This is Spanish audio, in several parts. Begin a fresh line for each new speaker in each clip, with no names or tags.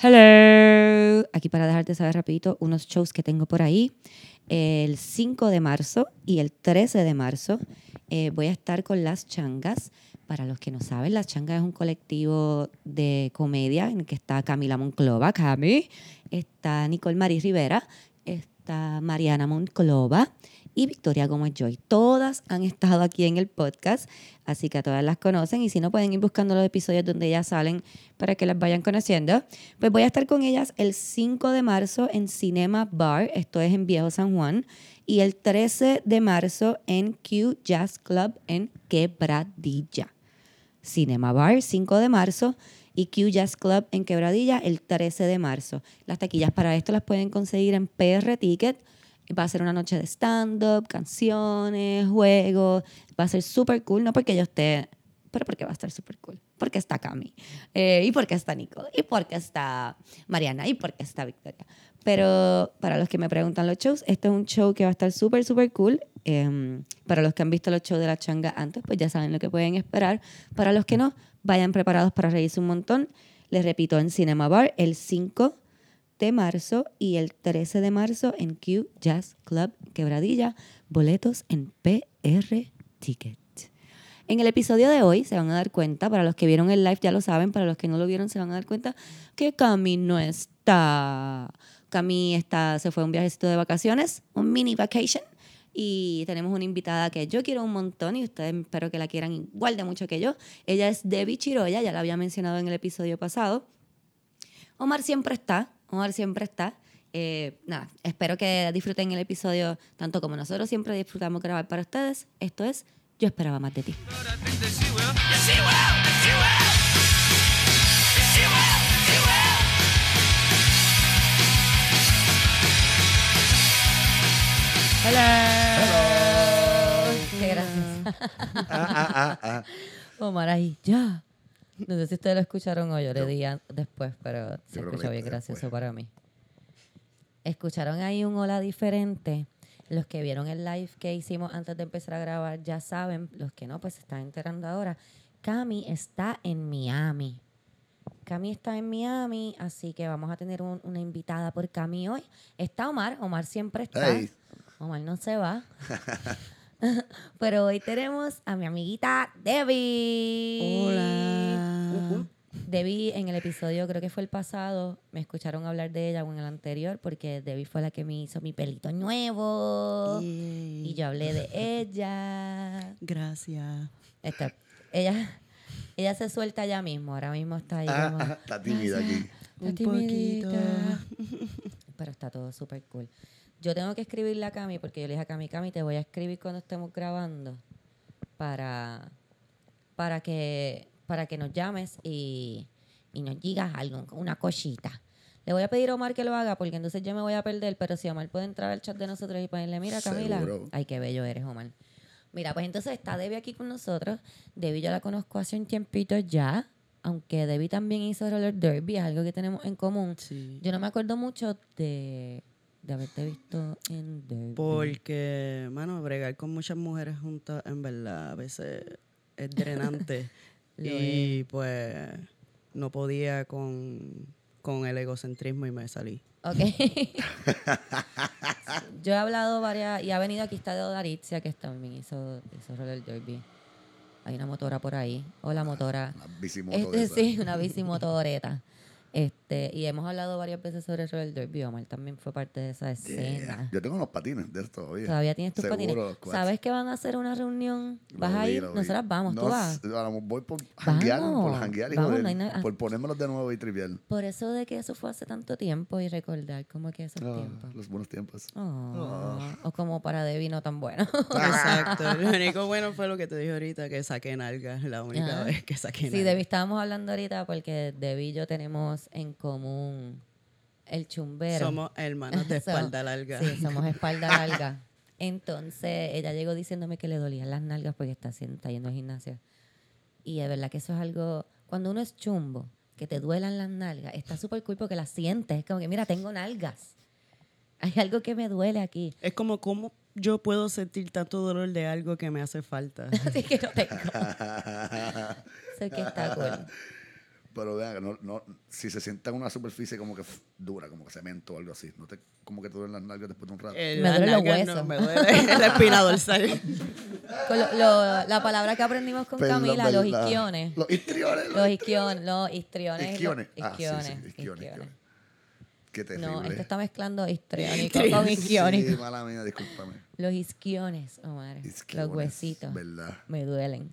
Hello. Aquí para dejarte saber rapidito unos shows que tengo por ahí. El 5 de marzo y el 13 de marzo eh, voy a estar con Las Changas. Para los que no saben, Las Changas es un colectivo de comedia en el que está Camila Monclova, Cami, está Nicole Maris Rivera, está Mariana Monclova y Victoria Gómez Joy. Todas han estado aquí en el podcast, así que a todas las conocen y si no pueden ir buscando los episodios donde ellas salen para que las vayan conociendo. Pues voy a estar con ellas el 5 de marzo en Cinema Bar, esto es en Viejo San Juan, y el 13 de marzo en Q Jazz Club en Quebradilla. Cinema Bar, 5 de marzo y Q Jazz Club en Quebradilla el 13 de marzo. Las taquillas para esto las pueden conseguir en PR Ticket Va a ser una noche de stand-up, canciones, juegos. Va a ser súper cool, no porque yo esté, pero porque va a estar súper cool. Porque está Cami, eh, y porque está Nico, y porque está Mariana, y porque está Victoria. Pero para los que me preguntan los shows, este es un show que va a estar súper, súper cool. Em, para los que han visto los shows de la changa antes, pues ya saben lo que pueden esperar. Para los que no, vayan preparados para reírse un montón. Les repito, en Cinema Bar, el 5 de marzo y el 13 de marzo en Q Jazz Club Quebradilla. Boletos en PR Ticket. En el episodio de hoy se van a dar cuenta, para los que vieron el live ya lo saben, para los que no lo vieron se van a dar cuenta que Cami no está. Cami está, se fue a un viajecito de vacaciones, un mini vacation, y tenemos una invitada que yo quiero un montón y ustedes espero que la quieran igual de mucho que yo. Ella es Debbie Chiroya, ya la había mencionado en el episodio pasado. Omar siempre está, Omar siempre está. Eh, nada, espero que disfruten el episodio tanto como nosotros siempre disfrutamos grabar para ustedes. Esto es Yo esperaba más de ti. Hola. Qué gracias.
Ah, ah, ah, ah.
Omar ahí, ya. No sé si ustedes lo escucharon o yo le di después, pero se escuchó bien gracioso
después.
para mí. Escucharon ahí un hola diferente. Los que vieron el live que hicimos antes de empezar a grabar ya saben, los que no, pues se están enterando ahora. Cami está en Miami. Cami está en Miami, así que vamos a tener un- una invitada por Cami hoy. Está Omar, Omar siempre está.
Hey.
Omar no se va. Pero hoy tenemos a mi amiguita Debbie.
Hola.
Debbie en el episodio, creo que fue el pasado, me escucharon hablar de ella o en el anterior, porque Debbie fue la que me hizo mi pelito nuevo.
Yay.
Y yo hablé de ella.
Gracias.
Esta- ella, ella se suelta ya mismo, ahora mismo está ahí
Ah,
como...
ah, está tímida aquí.
Está
Un
timidita.
poquito.
Pero está todo súper cool. Yo tengo que escribirle a Cami porque yo le dije a Cami, Cami, te voy a escribir cuando estemos grabando para, para, que, para que nos llames y, y nos digas algo, una cosita. Le voy a pedir a Omar que lo haga porque entonces yo me voy a perder, pero si Omar puede entrar al chat de nosotros y ponerle, mira Camila,
Seguro.
ay, qué bello eres, Omar. Mira, pues entonces está Debbie aquí con nosotros. Debbie yo la conozco hace un tiempito ya, aunque Debbie también hizo roller derby, es algo que tenemos en común.
Sí.
Yo no me acuerdo mucho de, de haberte visto en Derby.
Porque, mano, bregar con muchas mujeres juntas, en verdad, a veces es drenante.
Lo
y pues no podía con, con el egocentrismo y me salí.
Ok. Yo he hablado varias, y ha venido aquí está de Odaritzia, que también hizo, hizo roller derby. Hay una motora por ahí. Hola, motora.
Una bicimoto
Este, sí, una bici motoreta. Este, y hemos hablado varias veces sobre roller derby. Omar también fue parte de esa escena.
Yeah. Yo tengo unos patines de esto todavía.
Todavía tienes tus
Seguro,
patines. ¿Sabes que van a hacer una reunión? ¿Vas
Lo
a
vi,
ir?
vi.
Nosotras vamos,
No,
tú vas.
vamos, voy por janguear, por
Vamos,
janguear y
vamos,
joder,
no
por ponérmelos de nuevo y trivial.
Por eso de que eso fue hace tanto tiempo y recordar como que esos
Ah,
tiempos.
los buenos tiempos.
Oh, O como para Debbie no tan bueno.
Exacto. Lo único bueno fue lo que te dije ahorita, que saqué nalgas. La única
Ah.
vez que saqué
sí,
nalgas.
Debbie estábamos hablando ahorita porque Debbie y yo tenemos en común el chumbero.
Somos hermanos de espalda larga.
Sí, somos espalda larga. Entonces, ella llegó diciéndome que le dolían las nalgas porque está, está yendo al gimnasio. Y es verdad que eso es algo... Cuando uno es chumbo, que te duelan las nalgas, está súper cool porque las sientes. Es como que, mira, tengo nalgas. Hay algo que me duele aquí.
Es como, ¿cómo yo puedo sentir tanto dolor de algo que me hace falta?
Así que no tengo. Sé que está cool.
Pero vean, no, no, si se sienta en una superficie como que dura, como que cemento o algo así, ¿no te, como que te duelen las nalgas después de un rato?
Eh,
Me
las
duelen los
nalgas no,
huesos.
me duele la espina dorsal.
Con lo- lo- la palabra que aprendimos con Camila, los isquiones.
Los histriones.
Los isquiones, los histriones.
Isquiones.
los
Ah, sí, sí,
isquiones,
isquiones,
isquiones.
isquiones. Qué terrible.
No, este está mezclando histriónico con isquiónico.
Sí, mala mía, discúlpame.
Los isquiones, Omar.
Isquiones,
Los huesitos.
¿Verdad?
Me duelen.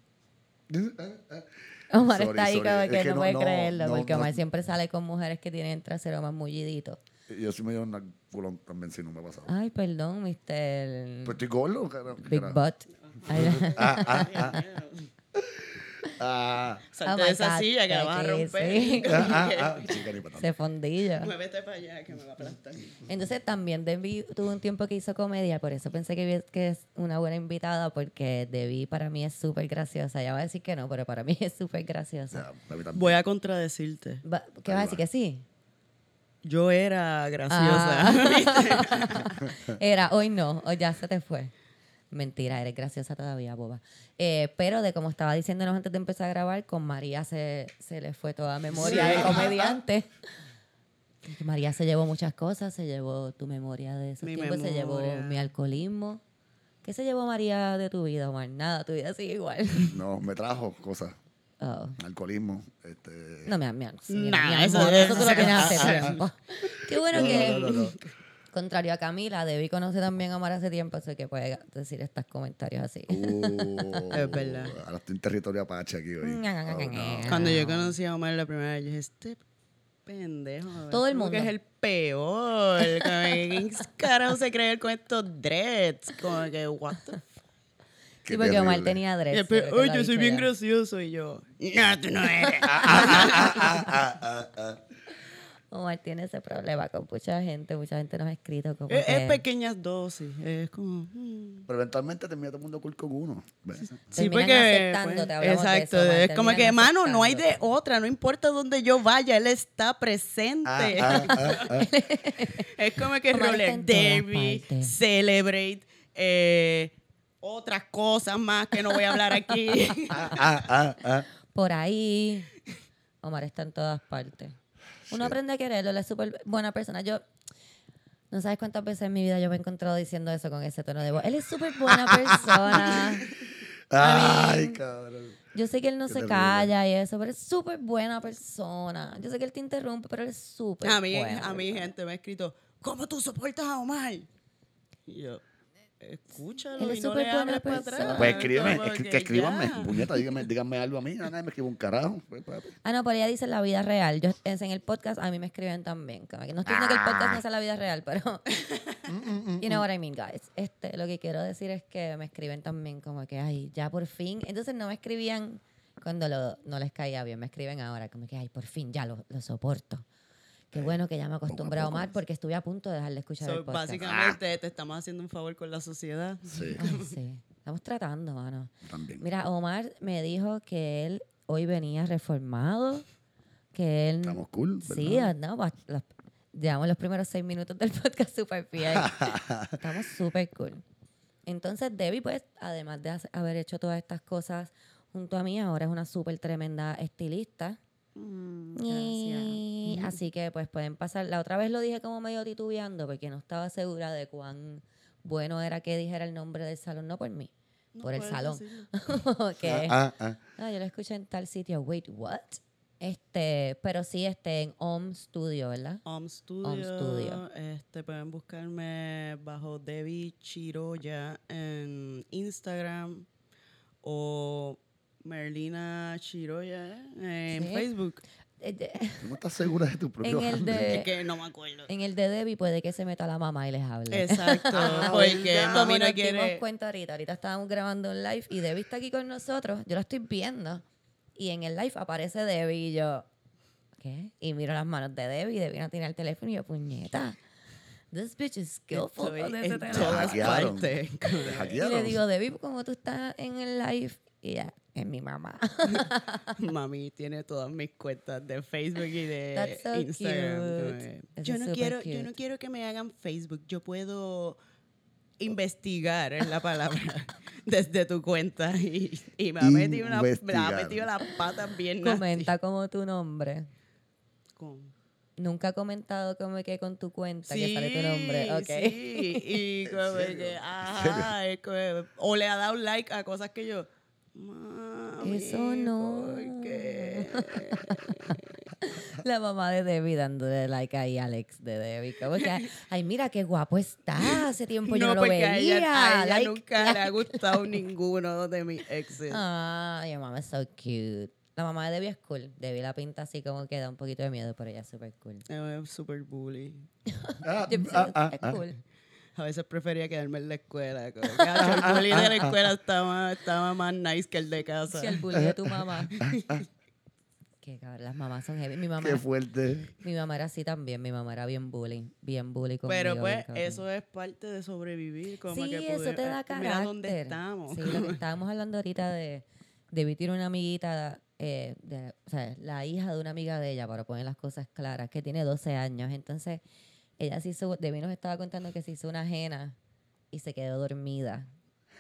Ah,
Omar
Sorry,
está ahí
sorry.
como
Es
que,
que
no, puede
no,
creerlo,
no,
porque. Omar siempre sale con mujeres que tienen el trasero más mullidito.
Yo sí me dio una culón también, si no me ha pasado.
Ay, perdón, Mr.
Pues estoy gordo, carajo.
Big Butt.
Ah, ah, ah. Ah,
Salte de esa
God,
silla que la vas a romper.
sí.
ah, ah, ah. Chica.
Se fondilla.
Muévete para allá que me va a aplastar.
Entonces también Debbie tuvo un tiempo que hizo comedia, por eso pensé que, es una buena invitada, porque Debbie para mí es súper graciosa. Ya va a decir que no, pero para mí es súper graciosa.
Voy a contradecirte.
Va- ¿Qué vas a decir? ¿Que sí?
Yo era graciosa.
Era, hoy no, hoy ya se te fue. Mentira, eres graciosa todavía, boba. Eh, pero de como estaba diciéndonos antes de empezar a grabar, con María se, se le fue toda memoria de comediante. María se llevó muchas cosas, se llevó tu memoria de esos
Mi
tiempos, se llevó
memoria.
mi alcoholismo. ¿Qué se llevó María de tu vida, Omar? Nada, tu vida sigue igual.
No, me trajo cosas.
Oh.
Alcoholismo. Este...
No, mi, mi, mi,
Nah,
mi
eso
amor,
es-
eso tú lo tienes hace tiempo. Qué bueno
No,
que,
no, no, no.
Contrario a Camila, Debbie conoce también a Omar hace tiempo, así que puede decir estos comentarios así.
Uh,
Es verdad.
Ahora estoy en territorio apache aquí hoy. Oh, no.
Cuando yo conocí a Omar la primera vez, yo dije, este pendejo.
Todo el mundo.
que es el peor. ¿Quién carajo se cree con estos dreads? Como que, what the f-
Qué
Sí, porque Omar tenía dreads.
Oye, yo soy bien
ya.
gracioso. Y yo, no, tú no eres.
Omar tiene ese problema con mucha gente, mucha gente nos ha escrito como
es,
que
es pequeñas dosis. Es como... mm.
Pero eventualmente termina todo el mundo cool con uno. ¿ves?
Sí, porque. pues,
de
exacto.
eso, Omar,
es como que, mano, no hay de otra. No importa dónde yo vaya, él está presente.
Ah, ah, ah, ah.
Es como que
todas
derby, celebrate, eh, otras cosas más que no voy a hablar aquí.
Ah, ah, ah, ah.
por ahí. Omar está en todas partes. Uno
Sí.
aprende a quererlo, él es súper buena persona. Yo, no sabes cuántas veces en mi vida yo me he encontrado diciendo eso con ese tono de voz. Él es súper buena persona.
Ay, cabrón.
Yo sé que él no se calla y eso, pero es súper buena persona. Yo sé que él te interrumpe, pero él es súper
a mí,
buena
a mí gente me ha escrito, ¿cómo tú soportas a Omar? Y yo, escúchalo y no
súper
le hables para
persona.
atrás.
Pues escríbeme, escri- que escríbanme. Puñeta, díganme, díganme algo a mí. Ah, Nadie me escribe un carajo. Pues.
Ah, no, pero ella dice la vida real. Yo es en el podcast a mí me escriben también. Como que no estoy diciendo que el podcast no sea la vida real, pero you know what I mean, guys. Este, lo que quiero decir es que me escriben también como que, ay, ya por fin. Entonces no me escribían cuando lo- no les caía bien, me escriben ahora como que, ay, por fin, ya lo, lo soporto. Qué bueno que ya me acostumbré a Omar porque estuve a punto de dejar de escuchar
So,
el podcast.
básicamente te estamos haciendo un favor con la sociedad.
Sí,
Ay, sí. Estamos tratando, mano.
también.
Mira, Omar me dijo que él hoy venía reformado, que él...
Estamos cool,
Sí,
¿verdad?
no, los- llevamos los primeros seis minutos del podcast súper bien. Estamos súper cool. Entonces, Debbie, pues, además de haber hecho todas estas cosas junto a mí, ahora es una súper tremenda estilista.
Mm,
Y así que, pues, pueden pasar. La otra vez lo dije como medio titubeando porque no estaba segura de cuán bueno era que dijera el nombre del salón, no por mí,
No
por el salón. que,
Ah, ah,
Ah, yo lo escuché en tal sitio. Wait, what? Este, pero sí, este, en Home Studio, ¿verdad?
Home Studio.
Home Studio.
Este, pueden buscarme bajo Debbie Chiroya en Instagram o Merlina Chiroya en
Sí.
Facebook.
Eh,
¿tú no estás segura de tu propio
En el de-
Es que no me acuerdo.
en el de Debbie puede que se meta la mamá y les hable.
Exacto.
Ah,
porque mami
nos
no
dimos
quiere.
cuenta ahorita, ahorita estábamos grabando un live y Debbie está aquí con nosotros. Yo lo estoy viendo. Y en el live aparece Debbie y yo, ¿qué? Y miro las manos de Debbie y Debbie no tiene el teléfono y yo, puñeta. This bitch is skillful
Estoy en todas partes.
Te
Y le digo, Debbie, ¿cómo tú estás en el live? Y ella, es mi mamá.
Mami tiene todas mis cuentas de Facebook y de
That's so
Instagram. Yo no quiero, yo no quiero que me hagan Facebook. Yo puedo investigar es la palabra desde tu cuenta y, y me ha metido una me ha metido las patas bien nasty.
Comenta como tu nombre.
Con-
Nunca ha comentado como que con tu cuenta que sale tu nombre. Ok.
Sí, y como que, ajá, es como- o le ha dado like a cosas que yo, mami,
Eso no.
¿por qué?
La mamá de Debbie dándole like ahí a Alex de Debbie. Como que, ay, mira qué guapo está. Hace tiempo yo no, lo veía.
a ella, a ella
like,
nunca le ha
like.
gustado ninguno de mis exes.
Ah, your mamá es so cute. La mamá de Debbie es cool. Debbie la pinta así como que da un poquito de miedo, pero ella es súper cool.
Es super bully.
Ah, ah, ah,
es
ah.
cool.
A veces prefería quedarme en la escuela. Como que, "Acho, el bully de la escuela estaba, estaba más nice que el de casa.
Si el bully de tu mamá. Qué cabrón, las mamás son heavy. Mi mamá,
Qué fuerte.
mi mamá era así también. Mi mamá era bien bullying. Bien bully conmigo.
Pero pues eso es parte de sobrevivir. Como
sí,
que
eso
pude-
te da
ah,
carácter.
Mira dónde estamos.
Sí, lo que estábamos hablando ahorita de... Debbie tiene una amiguita, eh, de, o sea, la hija de una amiga de ella, para poner las cosas claras, que tiene 12 años. Entonces, ella se hizo, Debbie nos estaba contando que se hizo una ajena y se quedó dormida,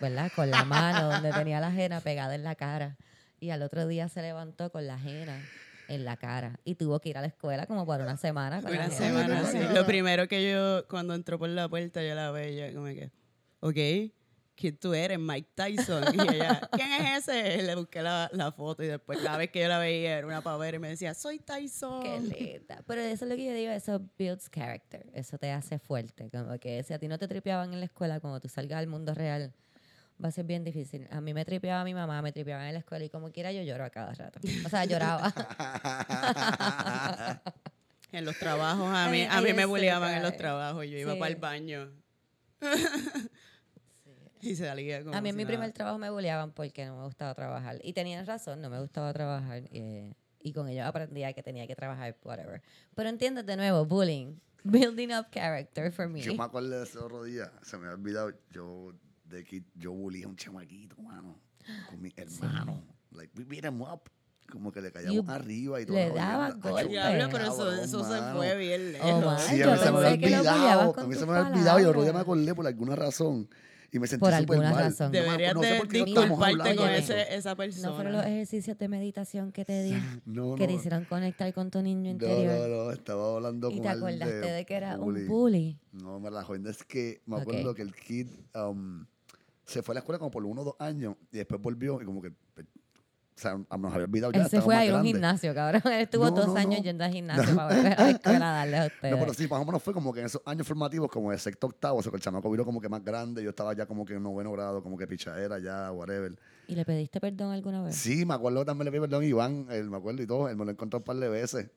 ¿verdad? Con la mano donde tenía la ajena pegada en la cara. Y al otro día se levantó con la ajena en la cara y tuvo que ir a la escuela como por una semana. con
Una
la
semana, sí. Lo primero que yo, cuando entró por la puerta, yo la veía como que, ok, ¿quién tú eres? Mike Tyson. Y ella, ¿quién es ese? Le busqué la, la foto y después cada vez que yo la veía era una pavera y me decía, soy Tyson.
Qué linda. Pero eso es lo que yo digo, eso builds character. Eso te hace fuerte. Como que si a ti no te tripeaban en la escuela, cuando tú salgas al mundo real, va a ser bien difícil. A mí me tripeaba mi mamá, me tripeaba en la escuela y como quiera yo lloro a cada rato. O sea, lloraba.
En los trabajos, a mí, a mí me bulleaban en los trabajos yo iba
Sí.
para el baño. y salía como
A mí en
si
mi
nada.
primer trabajo me bulleaban porque no me gustaba trabajar. Y tenían razón, no me gustaba trabajar. eh, y con ellos aprendía que tenía que trabajar, whatever. Pero entiendes de nuevo, bullying. Building up character for me.
Yo me acuerdo de ese otro día, se me ha olvidado, yo de que yo bulí a un chamaquito, mano, con mi hermano. Like, we beat him up. Como que le caíamos
You-
arriba y todo.
le daba golpes.
Diablo, pero eso, eso se fue bien lejos.
Oh.
Sí, a mí se me había olvidado. A mí se me había olvidado y otro día me acordé por alguna razón. Y me sentí
Por
súper
alguna
mal.
razón.
No me-
Deberías
no sé
de
por qué no estábamos
disculparte
hablando
con
de eso.
ese, esa persona.
¿No fueron los ejercicios de meditación que te di?
No,
que te hicieron conectar con tu niño
No,
interior.
no, no, estaba hablando
y
con
te
alguien
acordaste de, que era
bullying.
un bully.
No, me la joven es que me
Ok.
acuerdo que el kid um, se fue a la escuela como por uno o dos años y después volvió y como que, pues, o sea, nos había olvidado ya.
Él se fue a ir a un gimnasio, cabrón. Él estuvo
No,
dos
no,
años
no.
yendo al gimnasio para volver a la escuela a darle a ustedes.
No, pero sí, más o menos fue como que en esos años formativos, como de sexto octavo, o sea, que el chamaco vino como que más grande, yo estaba ya como que en noveno grado, como que pichadera ya, whatever.
¿Y le pediste perdón alguna vez?
Sí, me acuerdo también le pedí perdón a Iván, él, me acuerdo y todo, él me lo encontró un par de veces.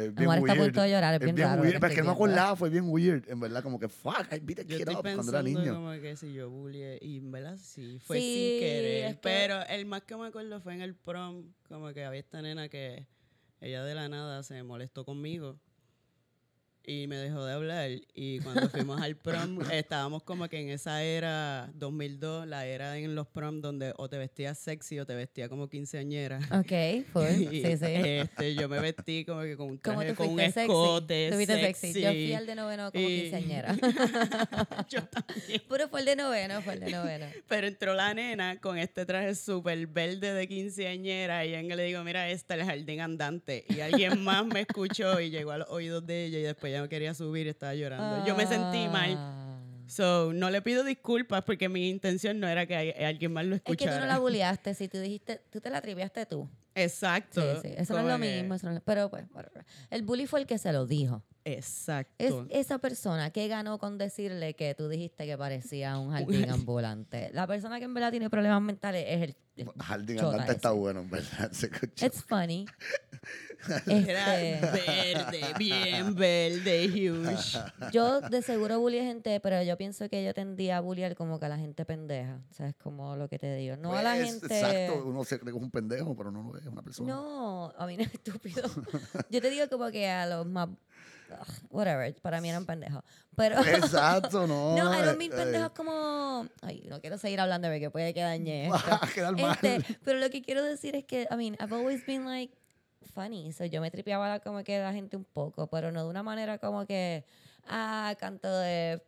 Es bien
Amor está a
weird.
punto de llorar, es bien raro lo
weird,
que
pero es que
estoy
no me
viendo.
acordaba, fue bien weird, en verdad, como que fuck, I beat the
Yo
kid
estoy
up cuando
pensando
era niño.
como que si yo bullié, y en verdad sí, fue
Sí,
sin querer.
es que-
Pero el más que me acuerdo fue en el prom, como que había esta nena que ella de la nada se molestó conmigo y me dejó de hablar. Y cuando fuimos al prom, estábamos como que en esa era 2002, la era en los prom donde o te vestías sexy o te vestías como quinceañera.
Ok, full.
Y,
Sí, sí.
Este, yo me vestí como que con un
¿Cómo
traje, con un escote sexy.
sexy. Yo fui al de noveno como
Y-
quinceañera.
Yo también.
Pero fue el de noveno, fue el de noveno.
Pero entró la nena con este traje súper verde de quinceañera y yo le digo, mira, esta es el jardín andante. Y alguien más me escuchó y llegó a los oídos de ella y después ya no quería subir estaba llorando. Yo me sentí mal.
Ah.
So, no le pido disculpas porque mi intención no era que alguien más lo
Es que tú
escuchara.
no la bulleaste, si tú dijiste, tú te la triviaste tú.
Exacto.
Sí, sí, eso no es lo mismo. eso no es lo- pero pues, el bully fue el que se lo dijo.
Exacto.
Es esa persona que ganó con decirle que tú dijiste que parecía un jardín ambulante. La persona que en verdad tiene problemas mentales es el. el
Jardín andante está bueno, en verdad, se escuchó.
It's funny.
Era
Este,
verde, bien verde, huge.
yo de seguro bully gente, pero yo pienso que yo tendía a bullear como que a la gente pendeja. O sea, es como lo que te digo. No a la
Pues,
gente.
Exacto, uno se cree que es un pendejo, pero no lo es, es una persona.
No, a mí no es estúpido. Yo te digo como que a los más. Ugh, Whatever, para mí eran pendejos. Pero.
Exacto, no.
No, I don't
eh,
mean
eh,
pendejos como. Ay, no quiero seguir hablando porque puede que dañe esto.
Va a quedar mal.
Este, pero lo que quiero decir es que, I mean, I've always been like funny. So yo me tripeaba como que la gente un poco, pero no de una manera como que, ah, canto de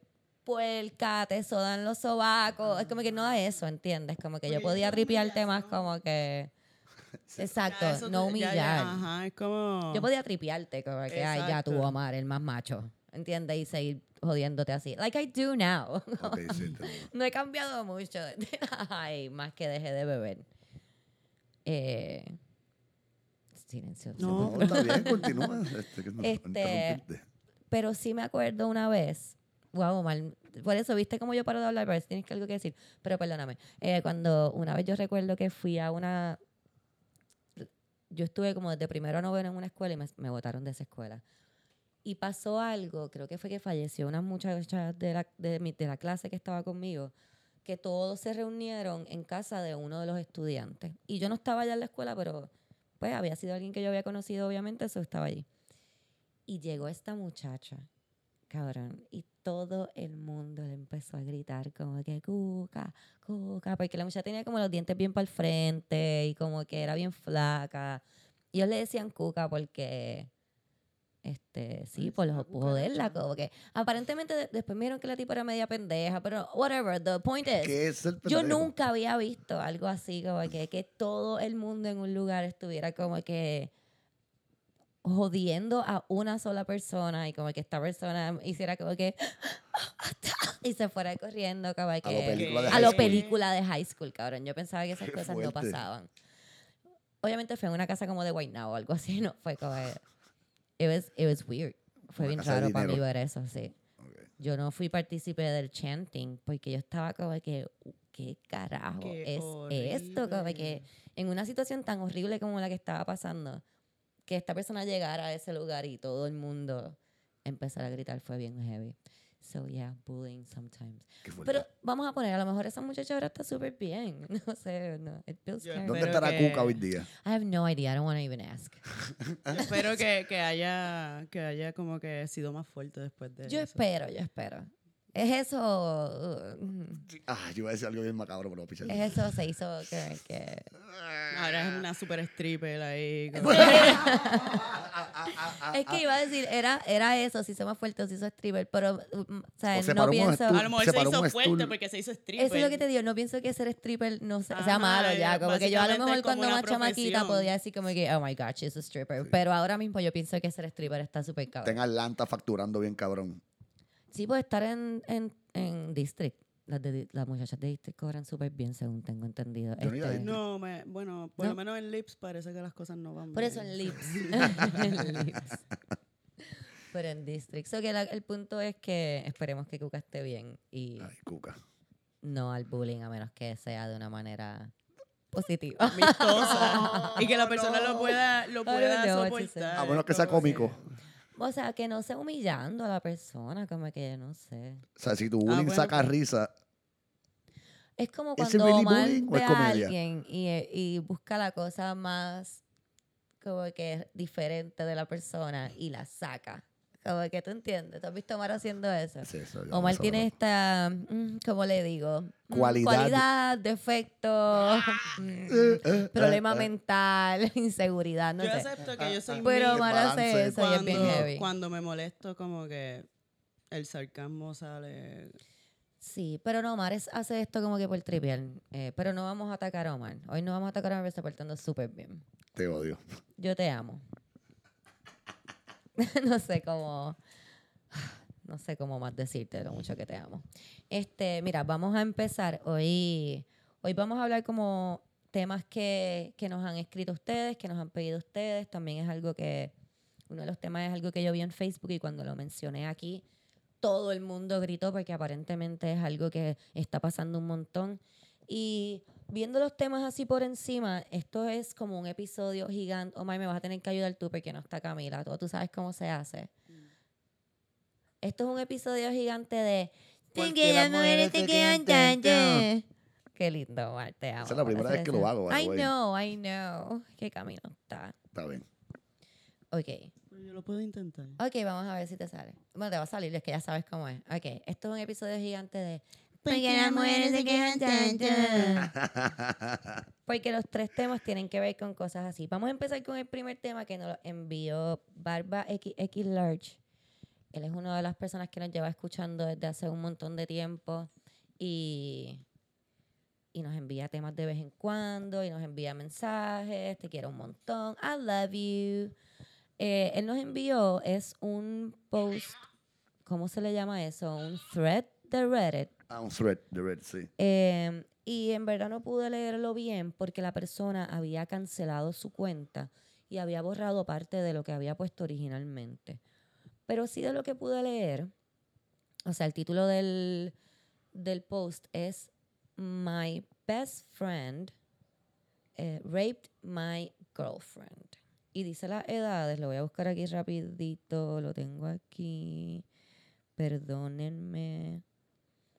puerca, te sodan los sobacos. Es como que no es eso, ¿entiendes? Como que yo podía tripearte más como que... Exacto,
Ya eso
no
tú- ya-
humillar.
ya, ajá, es como.
Yo podía tripearte, como que, ay, ya
Exacto.
Omar, el más macho. ¿Entiendes? Y seguir jodiéndote así. Like I do now.
Ok, sí,
no he cambiado mucho. Ay, más que dejé de beber. Eh, silencio.
No.
Está bien, continúa. Este, que no-
Este. Pero sí me acuerdo una vez. Wow, Omar. Por eso, viste cómo yo paro de hablar, pero si tienes que algo que decir. Pero perdóname. Eh, cuando una vez yo recuerdo que fui a una. Yo estuve como desde primero a noveno en una escuela y me, me botaron de esa escuela. Y pasó algo, creo que fue que falleció una muchacha de la, de, mi- de la clase que estaba conmigo, que todos se reunieron en casa de uno de los estudiantes. Y yo no estaba allá en la escuela, pero pues había sido alguien que yo había conocido, obviamente, eso estaba allí. Y llegó esta muchacha, cabrón, y todo el mundo le empezó a gritar como que cuca, cuca, porque la muchacha tenía como los dientes bien para el frente y como que era bien flaca. Y ellos le decían cuca porque, este, sí, por los joderla, como que aparentemente de- después me dijeron que la tipa era media pendeja, pero whatever, the point is,
¿Qué es el
yo nunca había visto algo así, como que, que todo el mundo en un lugar estuviera como que jodiendo a una sola persona y como que esta persona hiciera como que y se fuera corriendo como que
película de
a lo
school.
película de high school, cabrón. Yo pensaba que esas
Qué
cosas no
fuerte.
pasaban. Obviamente fue en una casa como de White Now o algo así, no fue como it was, it was weird. Fue
Una
bien
de
raro para mí ver eso, sí. Yo no fui partícipe del chanting porque yo estaba como que, ¿qué carajo
Qué
es esto? Como
horrible.
que en una situación tan horrible como la que estaba pasando, que esta persona llegara a ese lugar y todo el mundo empezara a gritar fue bien heavy. So yeah, bullying sometimes. Pero vamos a poner, a lo mejor esa muchacha ahora está súper bien. No sé, no. It feels scary.
¿Dónde estará
que-
Cuca hoy día?
I have no idea. I don't want to even ask.
Espero que, que haya que haya como que sido más fuerte después de
Yo
eso.
espero, yo espero. Es eso. uh,
Ah, yo iba a decir algo bien macabro, pero pichar.
Es eso, se hizo que, que-
una super stripper ahí. como-
Es que iba a decir, era, era eso, si se más fuerte o si hizo stripper, pero, um, o sea,
O
no pienso...
A lo mejor
Se
se, hizo fuerte
stool.
porque se hizo stripper.
Eso es lo que te digo, no pienso que ser stripper no sea, sea
Ajá,
malo ya,
eh,
como que yo a lo mejor cuando más chamaquita podía decir como que, oh my gosh, she's a stripper, pero ahora mismo yo pienso que ser stripper está súper
Está
cabrón.
en Atlanta facturando bien cabrón.
Sí, puede estar en, en, en District, las, de, las muchachas de District cobran súper bien, según tengo entendido.
Yo no
Este.
No, me, bueno, por
¿No?
lo menos en Lips parece que las cosas no van
Por eso en Lips. En Lips. Pero en District. So que la- el punto es que esperemos que Cuca esté bien y
Ay, Cuca.
no al bullying a menos que sea de una manera positiva.
Amistosa. y que la persona lo pueda, lo pueda
to say.
soportar.
A menos que sea cómico.
O sea, que no sea humillando a la persona, como que no sé.
O sea, si tu
Ah,
bullying
bueno,
saca
pues.
risa,
Es como
¿Ese
cuando
really
Omar ve a alguien y, eh, y busca la cosa más como que diferente de la persona y la saca. Como que tú entiendes. ¿Tú has visto a Omar haciendo eso?
es eso. yo
Omar tiene esta, mm, ¿cómo le digo? Mm,
Cualidad.
Cualidad, defecto, mm,
Eh, eh,
problema
eh, eh.
mental, inseguridad, no
yo
sé.
acepto que yo soy
Pero
muy-
Omar hace eso y es bien
cuando,
heavy.
cuando me molesto como que el sarcasmo sale
Sí, pero no, Omar es- hace esto como que por trivial. Eh, pero no vamos a atacar a Omar. Hoy no vamos a atacar a Omar, está portando súper bien.
Te odio.
Yo te amo. no sé cómo. No sé cómo más decirte lo mucho que te amo. Este, mira, vamos a empezar. Hoy, hoy vamos a hablar como temas que, que nos han escrito ustedes, que nos han pedido ustedes. También es algo que. Uno de los temas es algo que yo vi en Facebook y cuando lo mencioné aquí, todo el mundo gritó porque aparentemente es algo que está pasando un montón. Y viendo los temas así por encima, esto es como un episodio gigante. Omar, me vas a tener que ayudar tú porque no está Camila. Tú, tú sabes cómo se hace. Esto es un episodio gigante de...
Porque las mujeres se quedan tanto.
Qué lindo, Omar, te amo.
Esa es la primera vez que
eso.
lo hago,
I know, I know. Qué camino está.
Está bien.
Ok.
Pero yo lo puedo intentar.
Ok, vamos a ver si te sale. Bueno, te va a salir, es que ya sabes cómo es. Ok, esto es un episodio gigante de... Porque las mujeres se quejan tanto. Porque los tres temas tienen que ver con cosas así. Vamos a empezar con el primer tema que nos lo envió Barba X, X Large. Él es una de las personas que nos lleva escuchando desde hace un montón de tiempo y, y nos envía temas de vez en cuando y nos envía mensajes, te quiero un montón, I love you. Eh, él nos envió, es un post, ¿cómo se le llama eso? Un thread de Reddit.
De Red, sí.
Eh, y en verdad no pude leerlo bien porque la persona había cancelado su cuenta y había borrado parte de lo que había puesto originalmente. Pero sí de lo que pude leer, o sea, el título del, del post es My best friend eh, raped my girlfriend. Y dice las edades, lo voy a buscar aquí rapidito, lo tengo aquí. Perdónenme.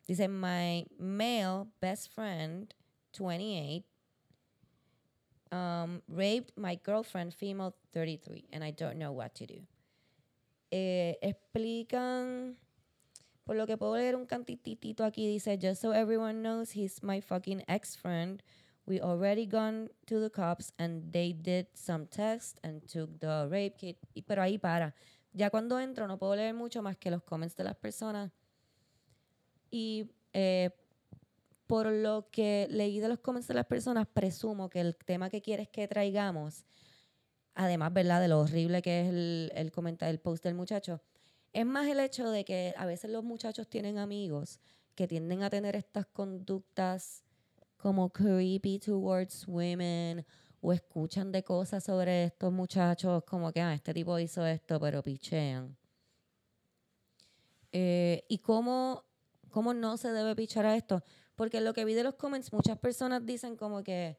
Dice, my male best friend, 28, um, raped my girlfriend, female 33, and I don't know what to do. Eh, explican, por lo que puedo leer un cantitito aquí, dice, just so everyone knows, he's my fucking ex-friend. We already gone to the cops and they did some tests and took the rape kit. Y, pero ahí para. Ya cuando entro no puedo leer mucho más que los comments de las personas. Y eh, por lo que leí de los comments de las personas, presumo que el tema que quieres que traigamos, además, ¿verdad?, de lo horrible que es el, el comentario, el post del muchacho, es más el hecho de que a veces los muchachos tienen amigos que tienden a tener estas conductas como creepy towards women o escuchan de cosas sobre estos muchachos como que, ah, este tipo hizo esto, pero pichean. Eh, y cómo, cómo no se debe pichar a esto. Porque lo que vi de los comments, muchas personas dicen como que,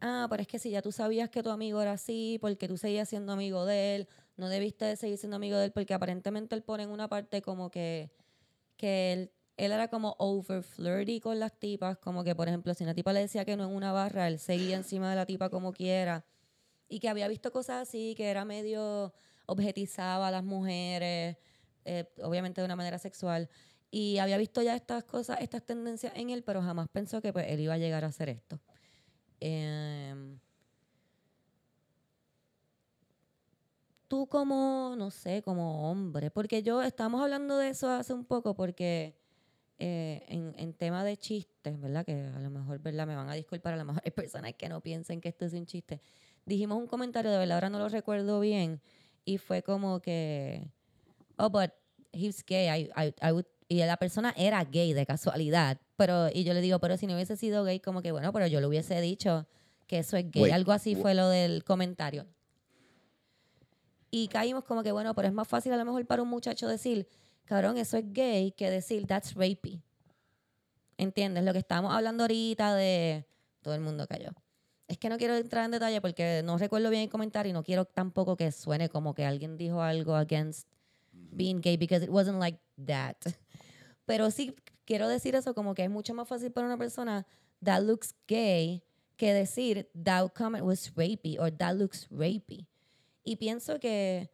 ah, pero es que si ya tú sabías que tu amigo era así, porque tú seguías siendo amigo de él, no debiste de seguir siendo amigo de él, porque aparentemente él pone en una parte como que, que él, él era como over flirty con las tipas, como que, por ejemplo, si una tipa le decía que no en una barra, él seguía encima de la tipa como quiera, y que había visto cosas así, que era medio objetizaba a las mujeres, eh, obviamente de una manera sexual, y había visto ya estas cosas, estas tendencias en él, pero jamás pensó que pues, él iba a llegar a hacer esto. Em, tú como, no sé, como hombre, porque yo estamos hablando de eso hace un poco porque eh, en, en tema de chistes, ¿verdad? Que a lo mejor, ¿verdad? Me van a disculpar, a lo mejor hay personas que no piensen que esto es un chiste. Dijimos un comentario, de verdad, ahora no lo recuerdo bien, y fue como que, oh, but he's gay, I, I, I would, y la persona era gay de casualidad, pero, y yo le digo, pero si no hubiese sido gay, como que, bueno, pero yo le hubiese dicho que eso es gay,
Wait,
algo así fue lo del comentario. Y caímos como que, bueno, pero es más fácil a lo mejor para un muchacho decir, cabrón, eso es gay, que decir, that's rapey. ¿Entiendes? Lo que estábamos hablando ahorita de... Todo el mundo cayó. Es que no quiero entrar en detalle porque no recuerdo bien el comentario y no quiero tampoco que suene como que alguien dijo algo against being gay because it wasn't like that. Pero sí quiero decir eso como que es mucho más fácil para una persona that looks gay que decir that comment was rapey or that looks rapey. Y pienso que,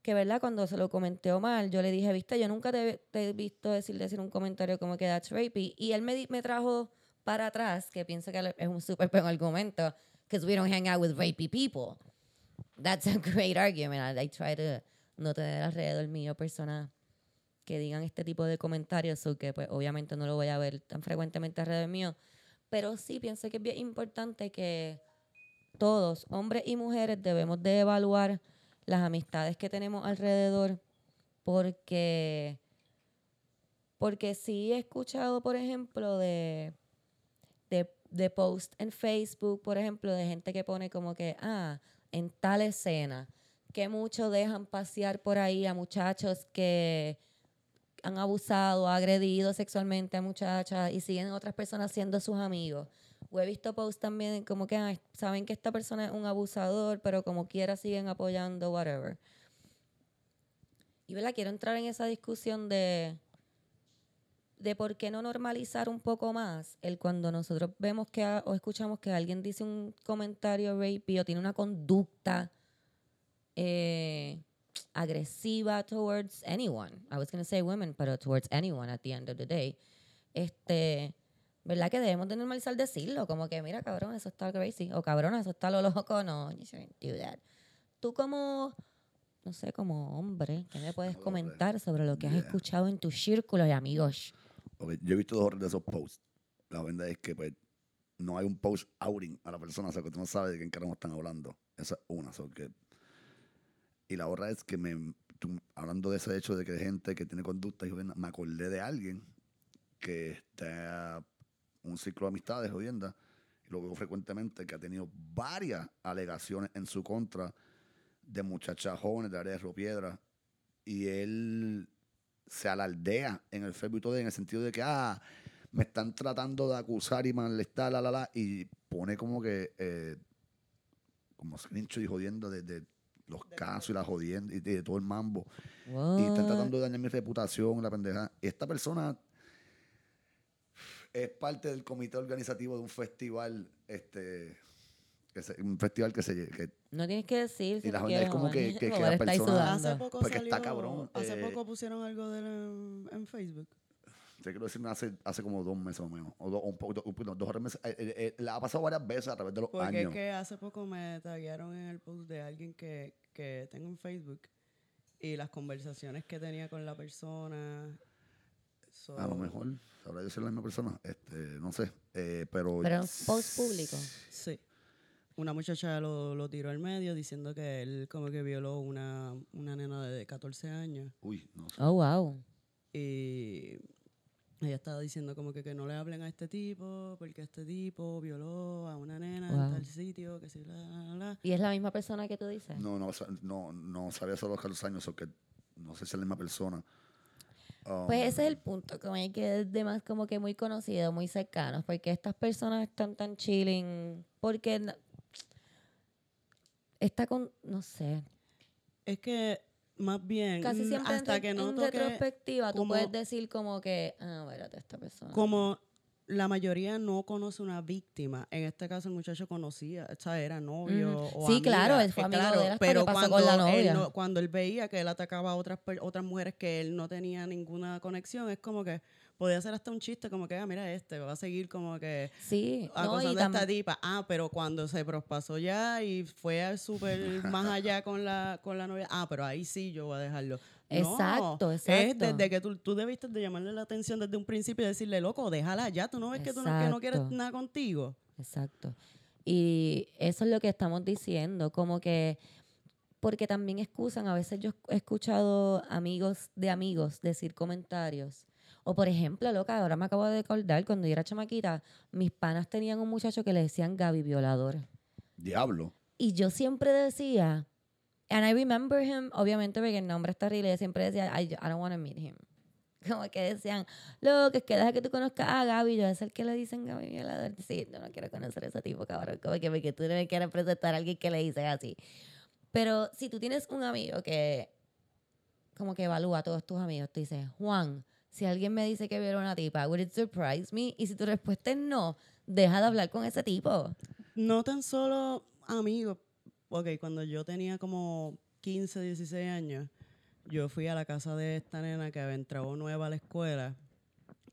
que verdad, cuando se lo comenté Omar, yo le dije, viste, yo nunca te, he visto decir, decir un comentario como que that's rapey. Y él me, me trajo para atrás, que pienso que es un súper buen argumento, because we don't hang out with rapey people. That's a great argument. I, I try to no tener alrededor mío personas que digan este tipo de comentarios, o que pues obviamente no lo voy a ver tan frecuentemente alrededor mío. Pero sí pienso que es bien importante que todos, hombres y mujeres, debemos de evaluar las amistades que tenemos alrededor porque porque sí he escuchado, por ejemplo, de, de, de post en Facebook, por ejemplo, de gente que pone como que, ah, en tal escena, que muchos dejan pasear por ahí a muchachos que han abusado, agredido sexualmente a muchachas y siguen otras personas siendo sus amigos. O he visto posts también como que saben que esta persona es un abusador, pero como quiera siguen apoyando, whatever. Y ¿verdad? quiero entrar en esa discusión de, de por qué no normalizar un poco más el cuando nosotros vemos que o escuchamos que alguien dice un comentario rapey o tiene una conducta eh, agresiva towards anyone. I was going to say women, pero towards anyone at the end of the day. Este, ¿verdad? Que debemos de normalizar decirlo, como que, mira, cabrón, eso está crazy, o cabrón, eso está lo loco, no, you shouldn't do that. Tú como no sé, como hombre, ¿qué me puedes comentar sobre lo que has
Yeah.
escuchado en tu círculo de amigos?
Yo he visto dos de esos posts. La verdad es que pues, no hay un post outing a la persona, o sea, que tú no sabes de quién carajo están hablando. Esa es una. so que- y la otra es que me, hablando de ese hecho de que hay gente que tiene conducta, y jodienda, me acordé de alguien que está en un ciclo de amistades, jodienda, y lo veo frecuentemente, que ha tenido varias alegaciones en su contra de muchachas jóvenes de área de Río Piedra, y él se alardea en el Facebook y todo en el sentido de que, ah, me están tratando de acusar y molestar, la, la, la, y pone como que, eh, como screenshot y jodiendo de, de los casos y la jodienda y de, de todo el mambo. Y están tratando de dañar mi reputación, la pendeja. Esta persona es parte del comité organizativo de un festival, este, que se- un festival que se que
No tienes que decir si
Y la es como que- que- que la persona-.
Hace poco
Porque está cabrón,
Hace
eh,
poco pusieron algo de él en, Facebook.
te quiero decir hace, hace como dos meses o menos, o, do- o un poco, do- no, dos o tres meses. Eh, eh, eh, la ha pasado varias veces a través de los
Porque
años.
es que hace poco me taguearon en el post de alguien que, que tengo en Facebook y las conversaciones que tenía con la persona. so-
A lo mejor, sabrá yo ser la misma persona, este, no sé, eh, pero...
Pero post público.
Sí. Una muchacha lo, lo tiró al medio diciendo que él como que violó una, una nena de 14 años.
Uy, no sé.
Oh, wow.
Y ella estaba diciendo como que, que no le hablen a este tipo porque este tipo violó a una nena
Wow.
en tal sitio, que sí, la, la, la.
¿Y es la misma persona que tú dices?
No, no, no, no sabía solo los 14 años, o que no sé si es la misma persona. Um,
Pues ese es el punto, como hay que es de más como que muy conocido, muy cercanos, porque estas personas están tan chilling, porque no- está con, no sé,
Es que más bien
casi
mm,
siempre en
hasta
re-
que no
en
toque
retrospectiva tú
como-
puedes decir como que, ah, espérate, esta persona.
como la mayoría no conoce una víctima. En este caso el muchacho conocía, o sea, era novio o
Sí,
amiga,
claro, él
eh,
fue amigo de él hasta que pasó
cuando
con la
él
novia.
no- cuando él veía que él atacaba a otras per- otras mujeres que él no tenía ninguna conexión, es como que podía hacer hasta un chiste como que, ah, mira este, va a seguir como que
Sí, no, y
acosando a esta tipa. Ah, pero cuando se prospasó ya y fue al súper más allá con la, con la novia, ah, pero ahí sí yo voy a dejarlo. No,
Exacto,
Es
exacto.
desde que tú, tú debiste de llamarle la atención desde un principio y decirle, loco, déjala ya, tú no ves que tú no, que no quieres
Exacto.
nada contigo.
Exacto. Y eso es lo que estamos diciendo, como que, porque también excusan, a veces yo he escuchado amigos de amigos decir comentarios. O por ejemplo, loca, ahora me acabo de acordar, cuando yo era chamaquita, mis panas tenían un muchacho que le decían Gaby violador.
Diablo.
Y yo siempre decía, and I remember him, obviamente porque el nombre está horrible, yo siempre decía, I, I don't want to meet him. Como que decían, loco, es que deja que tú conozcas a Gaby, yo es el que le dicen Gaby violador. Sí, yo no quiero conocer a ese tipo, cabrón, como que porque tú no me quieres presentar a alguien que le dice así. Pero si tú tienes un amigo que como que evalúa a todos tus amigos, tú dices, Juan, si alguien me dice que violó a una tipa, would it surprise me? Y si tu respuesta es no, deja de hablar con ese tipo.
No tan solo amigos. Ok, cuando yo tenía como 15, 16 años, yo fui a la casa de esta nena que había entrado nueva a la escuela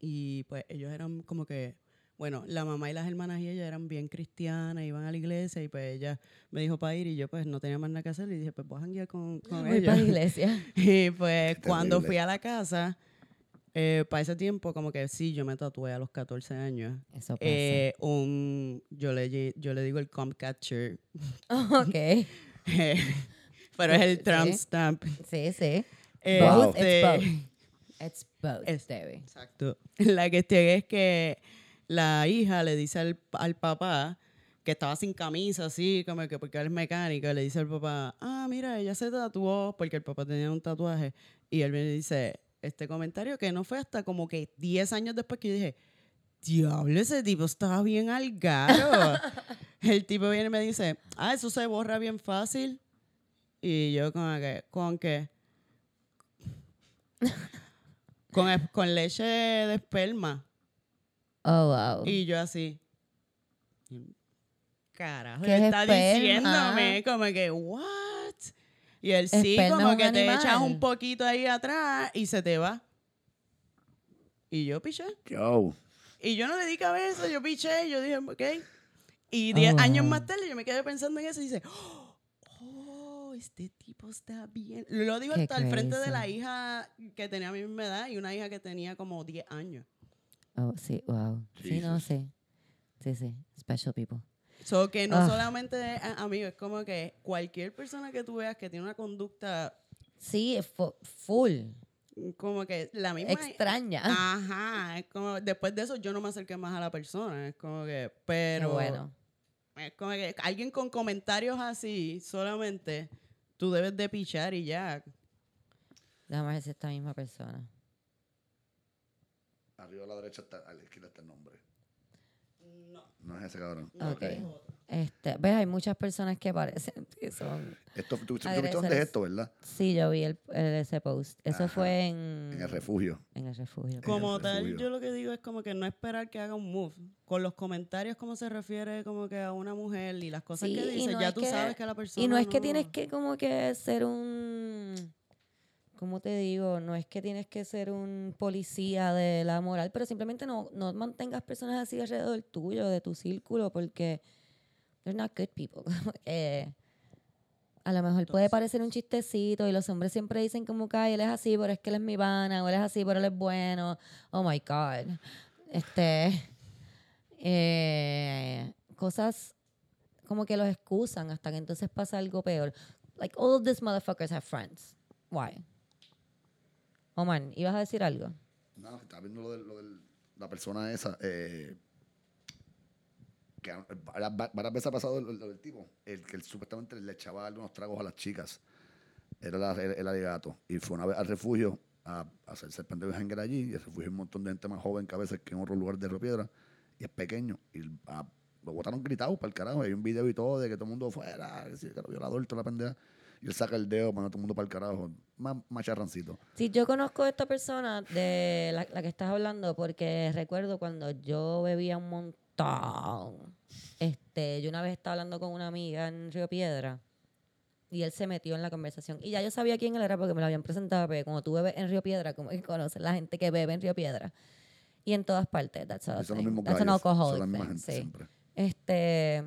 y pues ellos eran como que, bueno, la mamá y las hermanas y ella eran bien cristianas, iban a la iglesia y pues ella me dijo para ir y yo pues no tenía más nada que hacer y dije pues voy a janguear con, con
Voy para la iglesia.
Y pues cuando fui a la casa, eh, para ese tiempo como que sí, yo me tatué a los 14 años.
Eso pasa.
Eh, un, yo le, yo le digo el Comcatcher,
ok.
pero es el
Sí.
Trump stamp.
Sí, sí.
Eh,
both,
este,
it's both. It's both,
Es-
Debbie.
Exacto. La cuestión es que la hija le dice al, al papá que estaba sin camisa, así, como que porque él es mecánico, le dice al papá, ah, mira, ella se tatuó, porque el papá tenía un tatuaje, y él me dice este comentario que no fue hasta como que 10 años después que yo dije, diablo, ese tipo estaba bien al garo. el tipo viene y me dice, ah, eso se borra bien fácil. Y yo como que, ¿con qué? con, con leche de esperma.
Oh, wow.
Y yo así. Carajo,
¿Qué
está
esperma?
diciéndome como que, ¿what? Y él sí, como que te echas
animal.
un poquito ahí atrás y se te va. Y yo piché.
Yo.
Y yo no le di cabeza, yo piché, yo dije, ok. Y
Oh,
10
wow.
años más tarde yo me quedé pensando en eso y dice, oh, este tipo está bien. Lo digo
Qué
hasta al frente de la hija que tenía mi misma edad y una hija que tenía como 10 años.
Oh, sí, wow. Sí, no
Jesus.
sé. Sí, sí. Special people.
So que no
Ah.
solamente es a- amigo, es como que cualquier persona que tú veas que tiene una conducta
Sí, es fu- full.
como que la misma
Extraña.
Ajá, es como después de eso yo no me acerqué más a la persona, es como que
Qué
pero
bueno.
es como que alguien con comentarios así solamente tú debes de pichar y ya.
Déjame ver si es esta misma persona.
Arriba a la derecha está, a la izquierda está el nombre.
No.
No es ese cabrón.
no
Ok. Este, ves, hay muchas personas que parecen que son.
Esto, tú, tú viste
Agresores.
dónde es esto, ¿verdad?
Sí, yo vi el, el- ese post. Eso
Ajá.
fue en.
En el refugio.
En el refugio.
Como
el
tal,
refugio.
yo lo que digo es como que no esperar que haga un move. Con los comentarios, como se refiere como que a una mujer y las cosas
Sí,
que
y
dice,
no
ya
es
tú
que-
sabes que la persona.
Y no es que tienes que como que ser un... ¿Cómo te digo? No es que tienes que ser un policía de la moral, pero simplemente no, no mantengas personas así alrededor tuyo, de tu círculo, porque they're not good people. Como que a lo mejor puede parecer un chistecito y los hombres siempre dicen como que "Ay, él es así, pero es que él es mi pana, o él es así, pero él es bueno. Oh my God. Este. eh, cosas como que los excusan hasta que entonces pasa algo peor. Like, all of these motherfuckers have friends. Why? Omar, ¿ibas a decir algo?
No, estaba viendo lo de, lo del- la persona esa. Eh, que varias, veces ha pasado lo, lo del tipo. El que supuestamente le echaba algunos tragos a las chicas. Era el, el alegato. Y fue una vez al refugio a, a hacerse el pendejo de allí. Y el refugio un montón de gente más joven que a veces que en otros lugares de Río Piedra. Y es pequeño. Y lo botaron gritado para el carajo. Hay un video y todo de que todo el mundo fuera. Que era violador, toda la pendeja. Y él saca el dedo para todo el mundo para el carajo. Más, más charrancito.
Sí, yo conozco a esta persona de la, la que estás hablando porque recuerdo cuando yo bebía un montón. Este, yo una vez estaba hablando con una amiga en Río Piedra y él se metió en la conversación. Y ya yo sabía quién él era porque me lo habían presentado, pero como tú bebes en Río Piedra, como que conoces la gente que bebe en Río Piedra. Y en todas partes, that's, a
son los
thing.
mismos
That's an alcoholic
Son la misma
thing,
gente
sí.
siempre.
Este.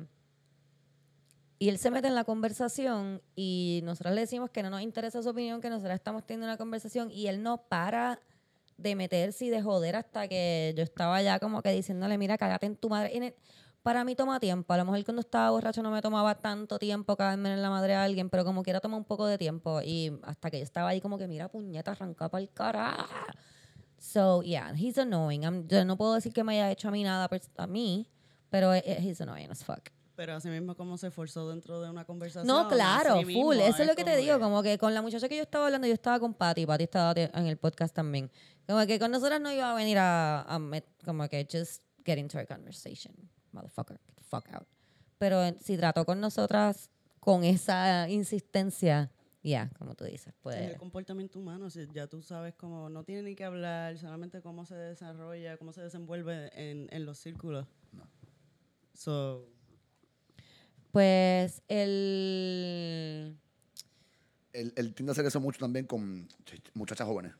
Y él se mete en la conversación y nosotros le decimos que no nos interesa su opinión, que nosotros estamos teniendo una conversación y él no para de meterse y de joder hasta que yo estaba ya como que diciéndole, mira, cágate en tu madre. Para mí toma tiempo. A lo mejor cuando estaba borracho no me tomaba tanto tiempo caerme en la madre a alguien, pero como quiera toma un poco de tiempo. Y hasta que yo estaba ahí como que, mira, puñeta, arranca para el carajo. So, yeah, he's annoying. I'm- yo no puedo decir que me haya hecho a mí nada pers- a mí, pero eh, he's annoying as fuck.
Pero así mismo como se esforzó dentro de una conversación.
No, claro,
mismo
full. Eso es lo que te digo. Como que con la muchacha que yo estaba hablando, yo estaba con Patty. Patty estaba en el podcast también. Como que con nosotras no iba a venir a, a met- como que just get into a conversation. Motherfucker, get the fuck out. Pero eh, si trató con nosotras con esa insistencia, ya, como tú dices,
Es
pues.
el comportamiento humano, si ya tú sabes cómo, no tiene ni que hablar, solamente cómo se desarrolla, cómo se desenvuelve en, en los círculos.
No.
So,
Pues el.
Él, él tiende a hacer eso mucho también con ch- muchachas jóvenes.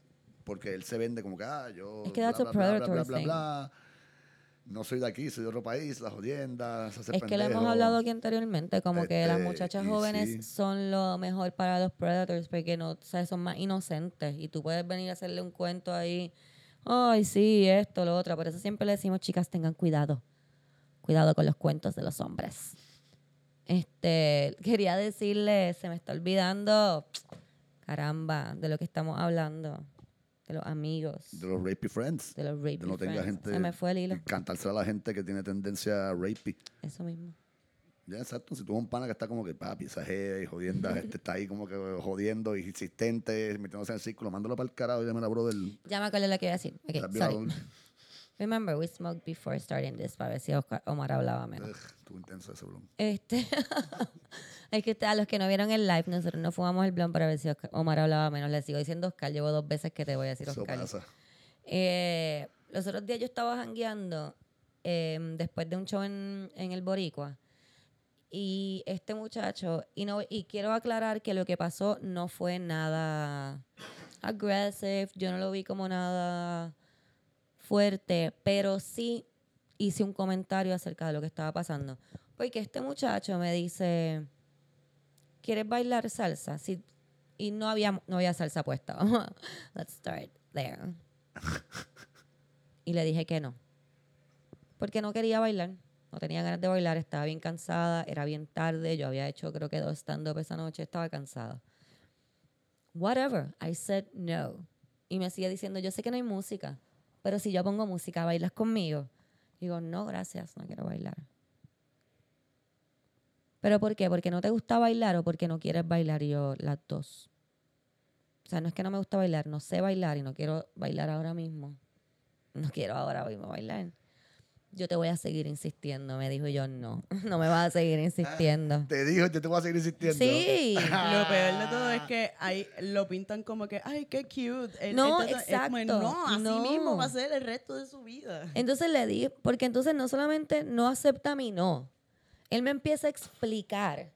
Porque él se vende como que, ah, yo.
Es que that's a predator thing.
No soy de aquí, soy de otro país, las jodiendas.
Es que lo hemos hablado aquí anteriormente, como que las
Este,
muchachas jóvenes
sí.
son lo mejor para los predators porque no, o sea, son más inocentes y tú puedes venir a hacerle un cuento ahí, ay, sí, esto, lo otro. Por eso siempre le decimos, chicas, tengan cuidado. Cuidado con los cuentos de los hombres. Este, quería decirle, se me está olvidando, caramba, de lo que estamos hablando, de los amigos,
De los rapey friends.
de los rape
De no tenga gente.
Se me fue el hilo,
y Cantársela a la gente que tiene tendencia a rapey.
eso mismo.
Ya, exacto. Si tú un pana que está como que, papi, esa y jodienda, este está ahí como que jodiendo, insistente, metiéndose en el círculo, mándalo para el carajo y llame la brother.
Ya me acuerdo lo que iba a decir. Ok,
estás
sorry. Remember, we smoked before starting this para ver si Oscar- Omar hablaba menos.
Estuvo intenso ese blon.
Este, es que usted- a los que no vieron el live, nosotros no fumamos el blond para ver si Oscar- Omar hablaba menos. Le sigo diciendo Oscar, llevo dos veces que te voy a decir
Eso
Oscar.
pasa.
Eh, los otros días yo estaba jangueando eh, después de un show en, en el Boricua. Y este muchacho, y, no, y quiero aclarar que lo que pasó no fue nada aggressive, yo no lo vi como nada fuerte, pero sí hice un comentario acerca de lo que estaba pasando. Porque este muchacho me dice, ¿quieres bailar salsa? Si, y no había, no había salsa puesta. Let's start there. y le dije que no. Porque no quería bailar. No tenía ganas de bailar, estaba bien cansada, era bien tarde, yo había hecho creo que dos stand-up esa noche, estaba cansada. Whatever, I said no. Y me sigue diciendo, yo sé que no hay música, pero si yo pongo música, ¿bailas conmigo? Digo, no, gracias, no quiero bailar. ¿Pero por qué? ¿Porque no te gusta bailar o porque no quieres bailar? Yo, las dos. O sea, no es que no me gusta bailar, no sé bailar y no quiero bailar ahora mismo. No quiero ahora mismo bailar. Yo te voy a seguir insistiendo, me dijo yo, no, no me vas a seguir insistiendo.
Te dijo, yo te voy a seguir insistiendo.
Sí.
Lo peor de todo es que ahí lo pintan como que, ay, qué cute. El-
No,
entonces, es como,
exacto,
no, así
no.
mismo va a ser el resto de su vida.
Entonces le di, porque entonces no solamente no acepta mi no, él me empieza a explicar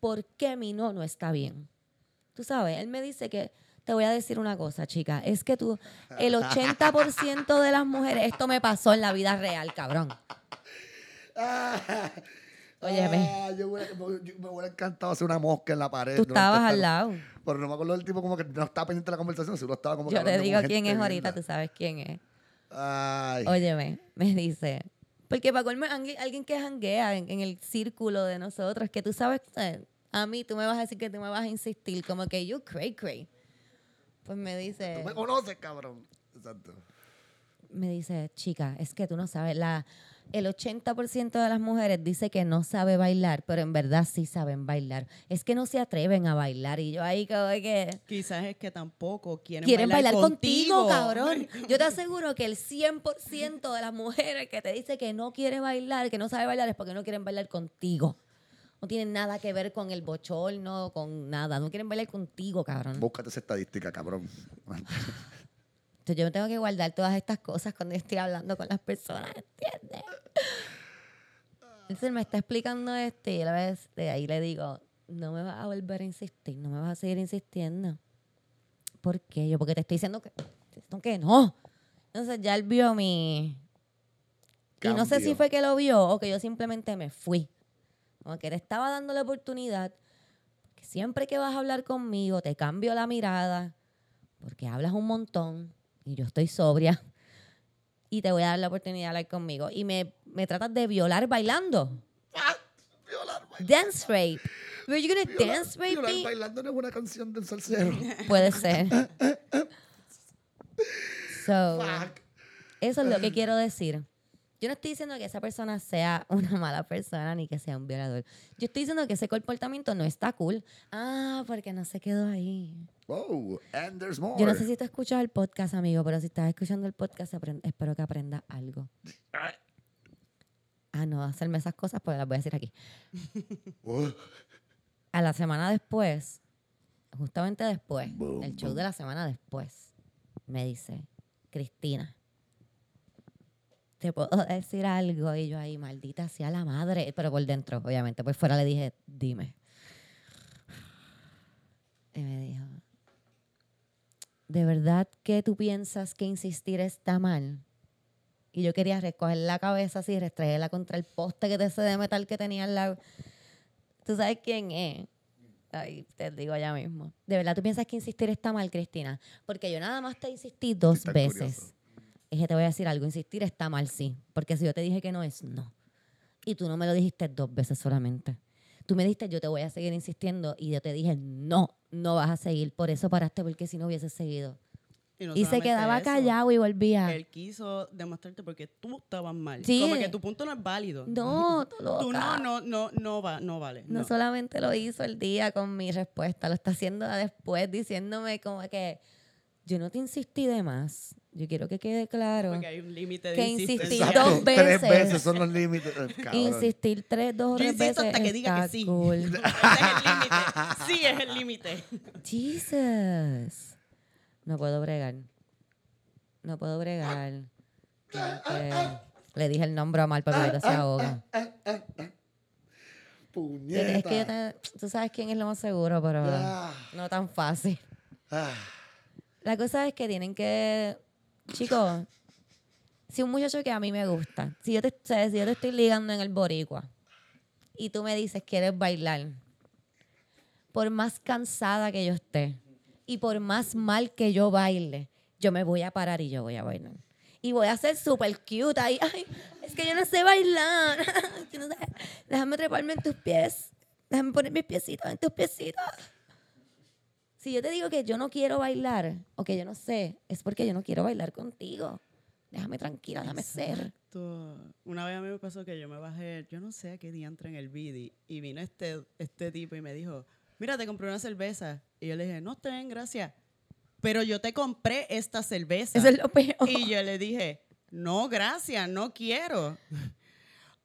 por qué mi no no está bien. Tú sabes, él me dice que, te voy a decir una cosa, chica, es que tú, el 80% de las mujeres, esto me pasó en la vida real, cabrón. Óyeme.
ah, yo, hubiera- yo me hubiera encantado hacer una mosca en la pared.
Tú estabas
esta-
al lado.
Pero no me acuerdo del tipo como que no estaba pendiente de la conversación, seguro estaba como que
Yo te digo quién es ahorita,
linda.
tú sabes quién es.
Ay.
Óyeme, me dice, porque para colmo, alguien alguien que janguea en, en el círculo de nosotros, que tú sabes, eh, a mí tú me vas a decir que tú me vas a insistir, como que you cray cray. Pues me dice,
Tú me conoces, cabrón. Exacto.
me dice, chica, es que tú no sabes, la, el 80% de las mujeres dice que no sabe bailar, pero en verdad sí saben bailar. Es que no se atreven a bailar y yo ahí como que...
Quizás es que tampoco quieren,
Quieren bailar, contigo,
contigo,
cabrón. Yo te aseguro que el 100% de las mujeres que te dice que no quiere bailar, que no sabe bailar, es porque no quieren bailar contigo. No tienen nada que ver con el bochorno, con nada. No quieren bailar contigo, cabrón.
Búscate esa estadística, cabrón.
Entonces yo me tengo que guardar todas estas cosas cuando yo estoy hablando con las personas, ¿entiendes? Entonces me está explicando esto y a la vez de ahí le digo, no me vas a volver a insistir, no me vas a seguir insistiendo. ¿Por qué? Yo, porque te estoy diciendo que, te estoy diciendo que no. Entonces ya él vio mi... Y no sé si fue que lo vio o que yo simplemente me fui. Como que le estaba dando la oportunidad. Que siempre que vas a hablar conmigo te cambio la mirada porque hablas un montón y yo estoy sobria y te voy a dar la oportunidad de hablar conmigo y me, me tratas de violar bailando.
Violar, bailando.
Dance rape. Were you gonna
Violar-
dance rape
violar
me?
bailando no es una canción del salsero.
Puede ser. So,
Fuck.
eso es lo que quiero decir. Yo no estoy diciendo que esa persona sea una mala persona ni que sea un violador. Yo estoy diciendo que ese comportamiento no está cool. Ah, porque no se quedó ahí.
Oh, and there's more.
Yo no sé si tú escuchas el podcast, amigo, pero si estás escuchando el podcast, espero que aprendas algo. Ah, no, hacerme esas cosas, pues las voy a decir aquí. A la semana después, justamente después,
Boom,
el show
boom.
de la semana después, me dice, Cristina, te puedo decir algo. Y yo ahí, maldita sea la madre, pero por dentro, obviamente. Por fuera le dije, dime. Y me dijo, ¿de verdad que tú piensas que insistir está mal? Y yo quería recoger la cabeza así, restregarla contra el poste que te ese de metal que tenía al lado. ¿Tú sabes quién es? Ay, te digo ya mismo. ¿De verdad tú piensas que insistir está mal, Cristina? Porque yo nada más te insistí dos veces.
curioso.
Es que te voy a decir algo, insistir está mal, sí. Porque si yo te dije que no es no. Y tú no me lo dijiste dos veces solamente. Tú me dijiste, yo te voy a seguir insistiendo. Y yo te dije, no, no vas a seguir. Por eso paraste, porque si no hubieses seguido.
no
y se quedaba
eso,
callado y volvía.
Él quiso demostrarte porque tú estabas mal.
Sí.
Como que tu punto no es válido.
No, tú
Tú
loca.
no, no, no, no, va, no vale.
No,
No.
solamente lo hizo el día con mi respuesta, lo está haciendo después diciéndome como que yo no te insistí de más. Yo quiero que quede claro.
Porque hay un límite de
Que
Exacto,
dos
Tres
veces.
veces son los límites. eh, cabrón.
Insistir tres, dos o tres
insisto
veces
hasta que diga que sí.
cool.
Ese es el límite. Sí, es el límite.
Jesus. No puedo bregar. No puedo bregar. Le dije el nombre a mal porque ahorita se ahoga.
Puñeta.
Es que yo te- tú sabes quién es lo más seguro, pero
Ah,
no tan fácil.
ah.
La cosa es que tienen que, chicos, si un muchacho que a mí me gusta, si yo te, sabes, si yo te estoy ligando en el boricua y tú me dices quieres bailar, por más cansada que yo esté y por más mal que yo baile, yo me voy a parar y yo voy a bailar. Y voy a ser súper cute ahí. Ay, es que yo no sé bailar. Déjame treparme en tus pies. Déjame poner mis piecitos en tus piecitos. Si yo te digo que yo no quiero bailar o que yo no sé, es porque yo no quiero bailar contigo. Déjame tranquila, déjame ser.
Exacto. Una vez a mí me pasó que yo me bajé, yo no sé a qué día entré en el BD y vino este, este tipo y me dijo, mira, te compré una cerveza. Y yo le dije, no, bien, gracias. Pero yo te compré esta cerveza.
Eso es lo peor.
Y yo le dije, no, gracias, no quiero.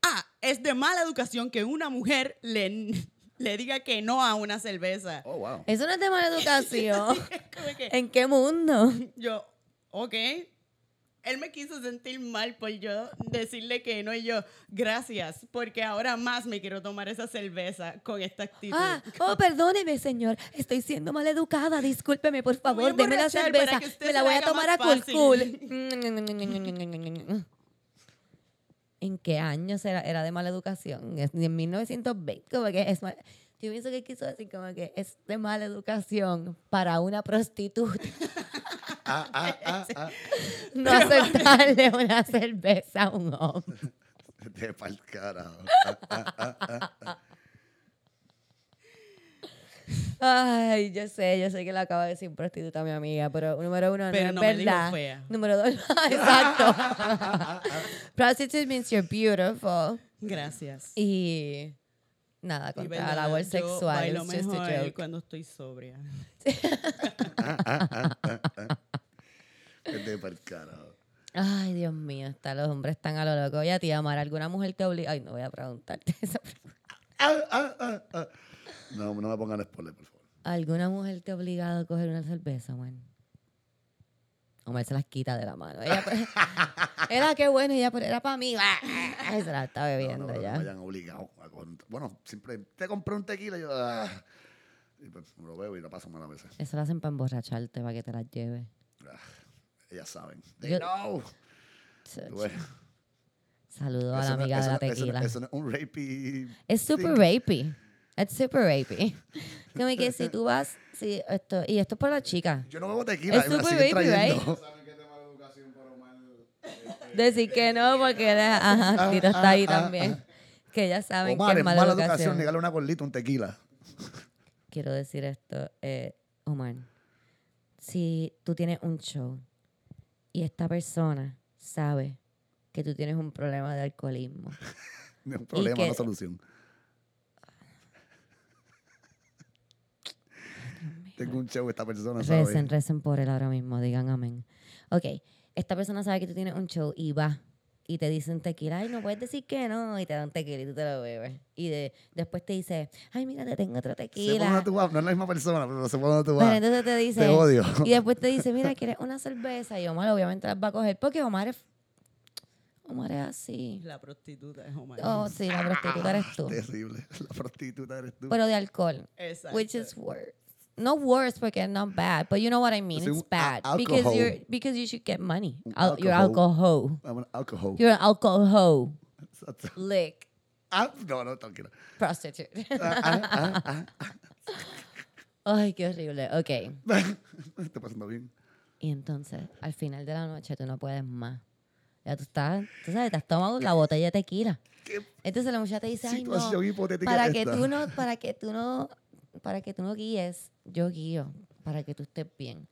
Ah, es de mala educación que una mujer le, le diga que no a una cerveza.
Oh, wow.
Eso no es de mala educación.
Que
¿En qué mundo?
yo, ok. Él me quiso sentir mal por yo decirle que no y yo, gracias, porque ahora más me quiero tomar esa cerveza con esta actitud.
Ah, oh, perdóneme, señor. Estoy siendo mal educada. Discúlpeme, por favor. Deme la cerveza. Me la voy a tomar a cool cool. ¿En qué año era, era de mala educación? Es- En 1920, como que es mal- Yo pienso que quiso decir como que es de mala educación para una prostituta
Ah, ah, ah, ah.
no aceptarle una cerveza a un hombre.
De pa'l carajo. Ah, ah, ah, ah.
Ay, yo sé, yo sé que le acaba de decir prostituta a mi amiga, pero número uno,
Pero
no
no
es
me dijo
verdad.
fea.
Número dos, exacto. Prostitute means you're beautiful.
Gracias.
Y nada, contra
verdad,
el labor
yo
sexual.
bailo
It's just a
mejor
joke.
cuando estoy sobria.
Carajo.
Ay, Dios mío, está, los hombres están a lo loco. Oye, tía Amar, ¿alguna mujer te obliga? Ay, no voy a preguntarte esa pregunta.
No, no me pongan spoiler, por favor.
¿Alguna mujer te ha obligado a coger una cerveza, man? Omar se las quita de la mano. Ella, pues, era qué bueno, ella, pero era para mí. Se la está
No,
bebiendo
no, no
ya.
me hayan obligado a Bueno, siempre te compré un tequila y yo. ah. Y pues lo veo y lo paso mal a veces.
Eso lo hacen para emborracharte, para que te las lleves.
Ah, ellas saben.
Yo-.
Tú ves.
Saludo a la
Eso no-
amiga de la
no- no-
tequila.
Eso no es un rapey.
Es super rapey. Es super rapey. Como que si tú vas, si esto, y esto es por la chica.
Yo no bebo tequila.
Es
me la
super
siguen
rapey,
trayendo.
Decir que no, porque ajá, Tito está ahí
ah,
también. Que ya saben
Omar,
que
es
es mala,
mala
educación.
educación negarle una gordita un tequila.
Quiero decir esto, eh, Omar. Si tú tienes un show y esta persona sabe que tú tienes un problema de alcoholismo,
No es un problema, no solución. Tengo un show esta persona, ¿sabes?
recen, recen por él ahora mismo, digan amén. Ok, esta persona sabe que tú tienes un show y va y te dicen tequila, ay, no puedes decir que no, y te dan tequila y tú te lo bebes. Y de, después te dice, ay, mira, te tengo otro tequila.
dónde tú vas, no es la misma persona, pero sé por dónde tú
Pero
vas.
entonces te dice,
Te odio.
y después te dice, mira, ¿quieres una cerveza? Y Omar obviamente las va a coger porque Omar es, Omar es así.
La prostituta es Omar.
Oh, sí, la prostituta eres tú.
Terrible. La prostituta eres tú.
Pero de alcohol.
Exacto.
Which is worse. No worse porque not bad, but you know what I mean.
Un
It's bad
a-
because
alcohol.
you're because you should get money. Al- you're
alcohol.
alcohol.
I'm an alcohol.
You're an alcohol. Lick.
Ah, no, no, tranquila.
Prostitute.
Ah, ah, ah,
Ay, qué horrible. Ok.
ah. Está pasando bien.
Y entonces, al final de la noche, tú no puedes más. Ya tú estás, tú sabes, te has tomado la botella de tequila.
¿Qué
Entonces la muchacha te dice, ay, no, para que
esta?
tú no, para que tú no, para que tú no guíes, yo guío, para que tú estés bien.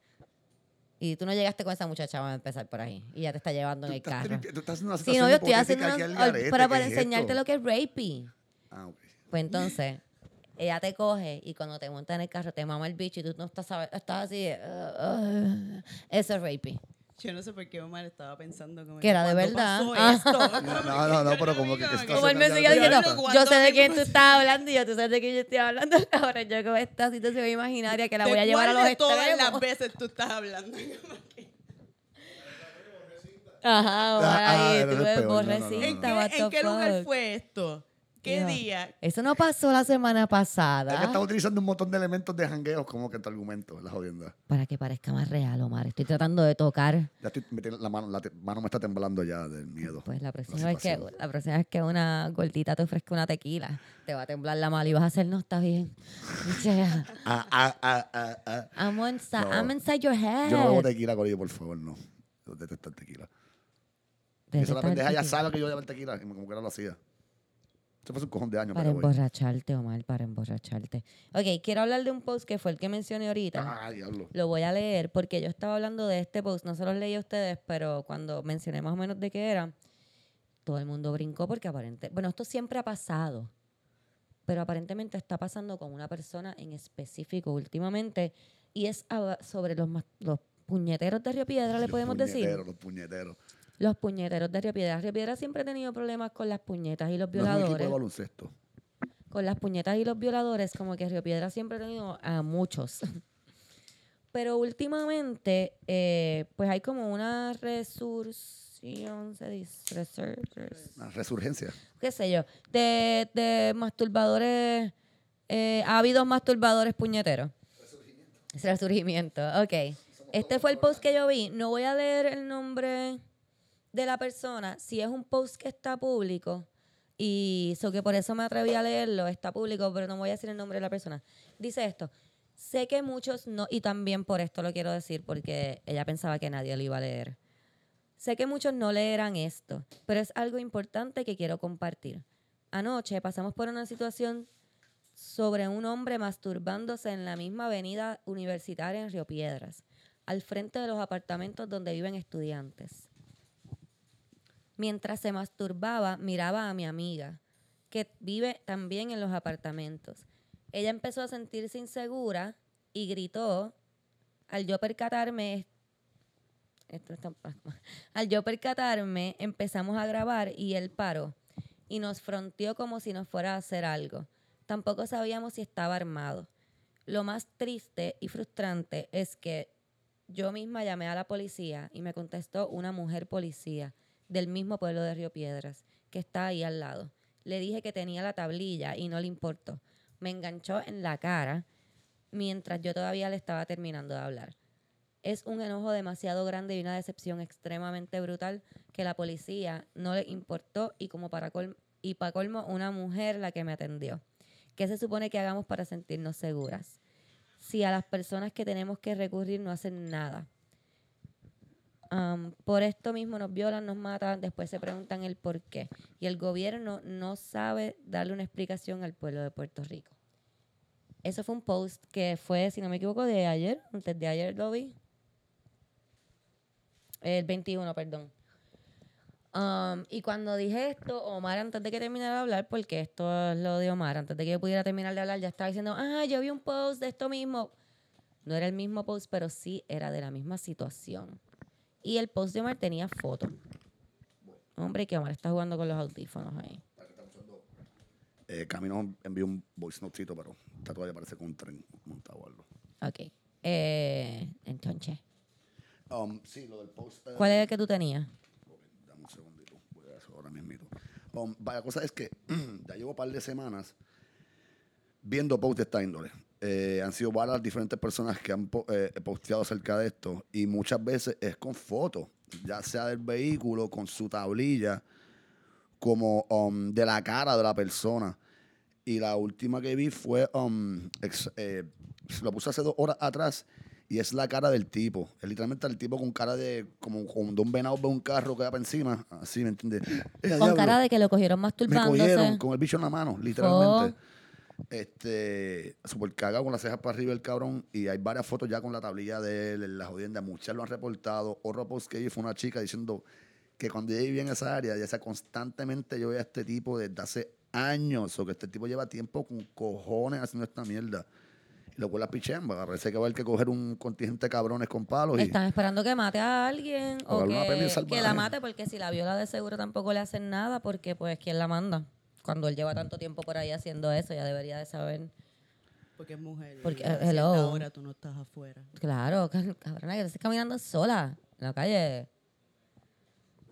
Y tú no llegaste con esa muchacha, vamos a empezar por ahí. Y ya te está llevando en el carro.
tú estás en una
Sí,
situación
no, yo estoy haciendo una,
garete,
para,
¿qué
para enseñarte lo que es rapey.
Ah, ok.
Pues entonces, ella te coge y cuando te monta en el carro te mama el bicho y tú no estás, estás así, uh, uh, eso es rapey.
Yo no sé por qué Omar estaba pensando como
Que era de
¿cuándo
verdad.
pasó
Ah.
esto?
No, no, no, no, pero como que-
Como él me
de
diciendo, yo sé de
¿Cuánto
quién tú estás hablando y yo tú sabes de quién yo estoy hablando. Ahora yo con esta situación imaginaria que la
¿De
voy a llevar a los
de todas
extremos.
las veces tú estás hablando?
Ajá,
Ah, ah,
ahí, tú borrecita,
¿En qué lugar fue esto? ¿Qué día?
Eso no pasó la semana
Es
pasada.
que estás utilizando un montón de elementos de jangueos como que en tu argumento, la jodienda.
Para que parezca más real, Omar. Estoy tratando de tocar.
Ya estoy metiendo la mano, la mano me está temblando ya del miedo.
Pues la próxima,
La
vez que, la próxima vez que una gordita te ofrezca una tequila, te va a temblar la mano y vas a hacer, no, está bien. Yeah.
Ah, ah, ah, ah, ah.
I'm, inside,
No.
I'm inside your head.
Yo no bebo tequila, Corillo, por favor, no. Yo detesto el tequila. Esa la pendeja ya
tequila.
sabe que yo llevo el tequila, y como que no lo hacía. Eso fue hace un cojón de años,
Para emborracharte, Omar, para emborracharte. Ok, quiero hablar de un post que fue el que mencioné ahorita.
Ah, diablo.
Lo voy a leer porque yo estaba hablando de este post, no se los leí a ustedes, pero cuando mencioné más o menos de qué era, todo el mundo brincó porque aparentemente, bueno, esto siempre ha pasado, pero aparentemente está pasando con una persona en específico últimamente y es sobre los, los puñeteros de Río Piedra, le
Los
podemos decir.
puñeteros, Los puñeteros.
Los puñeteros de Río Piedra. Río Piedra siempre ha tenido problemas con las puñetas y los
No es un equipo
violadores
de baloncesto.
con las puñetas y los violadores, como que Río Piedra siempre ha tenido a muchos. Pero últimamente, eh, pues hay como una resurción, se dice, resur- res-
Una resurgencia.
qué sé yo, de, de masturbadores, eh, ha habido masturbadores puñeteros. Resurgimiento. ok. Este fue el post que yo vi. No voy a leer el nombre de la persona. Si es un post que está público, y so que por eso me atreví a leerlo, está público, pero no voy a decir el nombre de la persona. Dice esto. Sé que muchos no, y también por esto lo quiero decir, porque ella pensaba que nadie lo iba a leer. Sé que muchos no leerán esto, pero es algo importante que quiero compartir. Anoche pasamos por una situación sobre un hombre masturbándose en la misma avenida universitaria en Río Piedras, al frente de los apartamentos donde viven estudiantes. Mientras se masturbaba, miraba a mi amiga, que vive también en los apartamentos. Ella empezó a sentirse insegura y gritó. Al yo percatarme, esto está- al yo percatarme, empezamos a grabar y él paró y nos fronteó como si nos fuera a hacer algo. Tampoco sabíamos si estaba armado. Lo más triste y frustrante es que yo misma llamé a la policía y me contestó una mujer policía del mismo pueblo de Río Piedras, que está ahí al lado. Le dije que tenía la tablilla y no le importó. Me enganchó en la cara mientras yo todavía le estaba terminando de hablar. Es un enojo demasiado grande y una decepción extremadamente brutal que la policía no le importó y como para col- y para colmo una mujer la que me atendió. ¿Qué se supone que hagamos para sentirnos seguras? Si a las personas que tenemos que recurrir no hacen nada. Por esto mismo nos violan, nos matan, después se preguntan el por qué. Y el gobierno no sabe darle una explicación al pueblo de Puerto Rico. Eso fue un post que fue, si no me equivoco, de ayer, antes de ayer lo vi. El 21, perdón. Y cuando dije esto, Omar, antes de que terminara de hablar, porque esto es lo de Omar, antes de que yo pudiera terminar de hablar, ya estaba diciendo, ah, yo vi un post de esto mismo. No era el mismo post, pero sí era de la misma situación. Y el post de Omar tenía foto. Hombre, que Omar está jugando con los audífonos ahí.
Eh, Camino envió un voice notecito, pero está todavía parece con un tren montado o algo.
Ok. Eh, entonces,
Um, sí, lo del post. eh,
¿cuál era el que tú tenías?
dame un segundito. Voy a eso ahora mismo. Um, vaya, cosa es que ya llevo un par de semanas viendo posts de esta índole. Eh, han sido varias las diferentes personas que han eh, posteado acerca de esto y muchas veces es con fotos, ya sea del vehículo, con su tablilla, como um, de la cara de la persona. Y la última que vi fue, um, ex- eh, lo puse hace dos horas atrás y es la cara del tipo. Es literalmente el tipo con cara de, como, de un venado de un carro que va para encima. Así, ¿me entiendes?
Con cara de que lo cogieron
Me
masturbándose.
cogieron con el bicho en la mano, literalmente. Este, super cagado con las cejas para arriba el cabrón. Y hay varias fotos ya con la tablilla de él, en la jodienda. Muchas lo han reportado. Otro post que vi fue una chica diciendo que cuando ella vivía en esa área, ya sea constantemente yo veía a este tipo desde hace años. O que este tipo lleva tiempo con cojones haciendo esta mierda. Y luego la pichemba. Parece que va a haber que coger un contingente de cabrones con palos. Y,
Están esperando que mate a alguien
O
o que, que la mate porque si la viola de seguro tampoco le hacen nada porque pues ¿quién la manda? Cuando él lleva tanto tiempo por ahí haciendo eso ya debería de saber.
Porque es mujer.
Porque,
y
hello.
hora tú no estás afuera.
Claro, ca- cabrona, que estás caminando sola en la calle.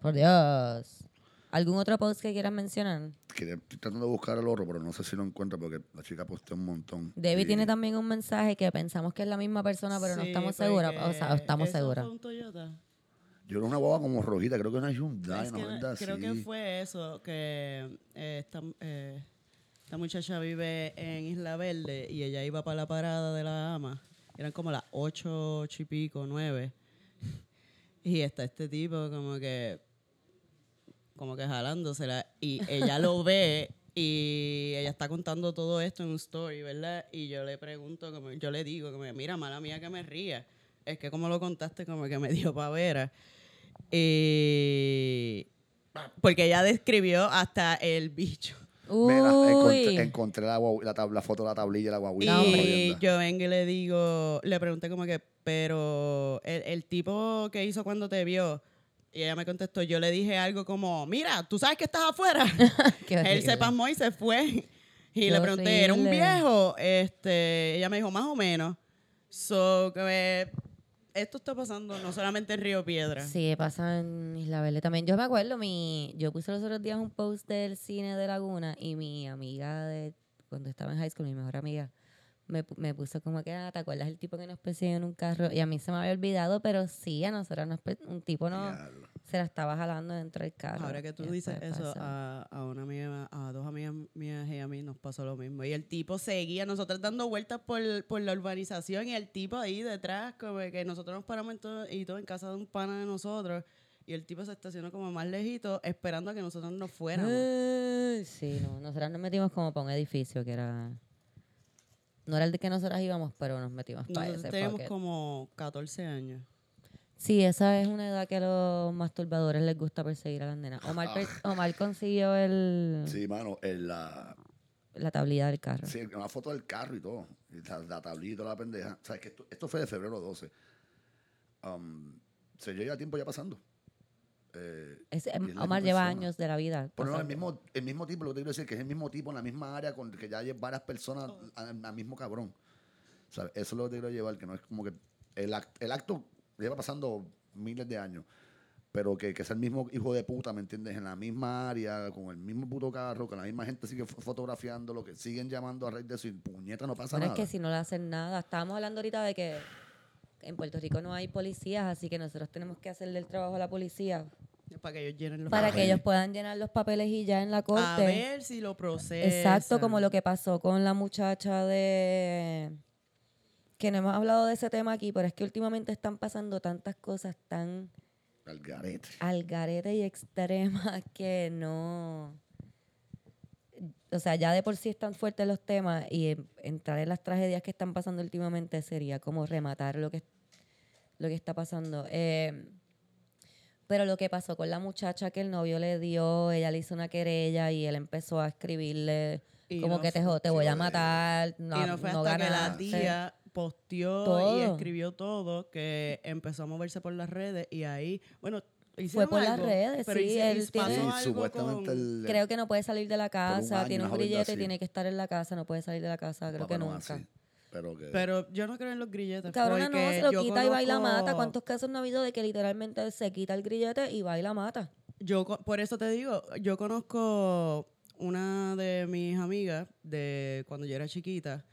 Por Dios. ¿Algún otro post que quieras mencionar?
Quería- Estoy tratando de buscar el otro, pero no sé si lo encuentro porque la chica posteó un montón.
Debbie
Y-
tiene también un mensaje que pensamos que es la misma persona, pero no
Sí,
estamos seguras. O sea, estamos
eso
seguras.
fue un Toyota.
Yo era una boba como rojita, creo que una Hyundai,
Es
una
que
verdad
creo que fue eso, que eh, esta, eh, esta muchacha vive en Isla Verde y ella iba para la parada de la ama. Eran como las ocho, ocho y pico, nueve. Y está este tipo como que, como que jalándosela. Y ella lo ve y ella está contando todo esto en un story, ¿verdad? Y yo le pregunto, como, yo le digo, como, mira, mala mía que me ría. Es que como lo contaste, como que me dio pavera. Y... Porque ella describió hasta el bicho.
Mira, encontré, la, foto de la tablilla de la guaguita.
Y yo vengo y le digo, le pregunté como que, pero el, el tipo que hizo cuando te vio, y ella me contestó, yo le dije algo como, mira, tú sabes que estás afuera. Él se pasmó y se fue. Y
Qué
le pregunté, ¿era un viejo? Este, ella me dijo, más o menos. So, que me- esto está pasando no solamente en Río Piedra.
Sí, pasa en Isla Verde también. Yo me acuerdo, mi, yo puse los otros días un post del cine de Laguna y mi amiga de cuando estaba en high school, mi mejor amiga, me, pu- me puso como que, ah, ¿te acuerdas el tipo que nos persiguió en un carro? Y a mí se me había olvidado, pero sí, a nosotros nos un tipo no. Se la estaba jalando dentro del carro.
Ahora que tú dices eso, a, a una amiga, a dos amigas mías y a mí nos pasó lo mismo. Y el tipo seguía, nosotros dando vueltas por, por la urbanización y el tipo ahí detrás, como que nosotros nos paramos en todo, y todo en casa de un pana de nosotros. Y el tipo se estacionó como más lejito, esperando a que nosotros nos fuéramos.
Sí, no. Nosotras nos metimos como para un edificio que era. No era el de que nosotras íbamos, pero nos metimos para
Nosotros
ese.
teníamos
fuck it.
como 14 años.
Sí, esa es una edad que a los masturbadores les gusta perseguir a las nenas. Omar, per- Omar consiguió el,
Sí, mano, en la,
la tablilla del carro.
sí, una foto del carro y todo. Y la, la tablilla y toda la pendeja. O sea, que esto, esto fue de febrero 12. Um, se lleva tiempo ya pasando. Eh, es
Omar lleva
persona.
años de la vida.
Pero no, el mismo, el mismo tipo, lo que te quiero decir, que es el mismo tipo en la misma área con que ya hay varias personas al, al mismo cabrón. O sea, eso es lo que te quiero llevar, que no es como que el, act- el acto lleva pasando miles de años, pero que, que es el mismo hijo de puta, ¿me entiendes? En la misma área, con el mismo puto carro, con la misma gente sigue fo- fotografiando, lo que siguen llamando a raíz de eso y puñeta no pasa
Pero es
nada.
que si no le hacen nada. Estábamos hablando ahorita de que en Puerto Rico no hay policías, así que nosotros tenemos que hacerle el trabajo a la policía
Para que ellos llenen los
para que ellos puedan llenar los papeles y ya en la corte.
A ver si lo procesan.
Exacto, como lo que pasó con la muchacha de... Que no hemos hablado de ese tema aquí, pero es que últimamente están pasando tantas cosas tan
Al garete.
al garete y extremas que no... O sea, ya de por sí están fuertes los temas y entrar en las tragedias que están pasando últimamente sería como rematar lo que, lo que está pasando. Eh, pero lo que pasó con la muchacha que el novio le dio, ella le hizo una querella y él empezó a escribirle
Y
como
no
que te, te voy a matar, no,
y no fue
no
hasta que la
ganaste".
tía posteó y escribió todo que empezó a moverse por las redes y ahí, bueno,
Fue por las redes,
pero
sí,
hice-
él tiene-
Sí, supuestamente
con-
el,
Creo que no puede salir de la casa,
año,
tiene un grillete y tiene que estar en la casa, no puede salir de la casa, creo
papá
que
no
nunca.
así, pero que
Pero yo no creo en los grilletes.
Cabrona, no, se lo quita y va y la mata.
conozco-
¿Cuántos casos no ha habido de que literalmente se quita el grillete y va y la mata?
Yo, por eso te digo, yo conozco una de mis amigas de cuando yo era chiquita.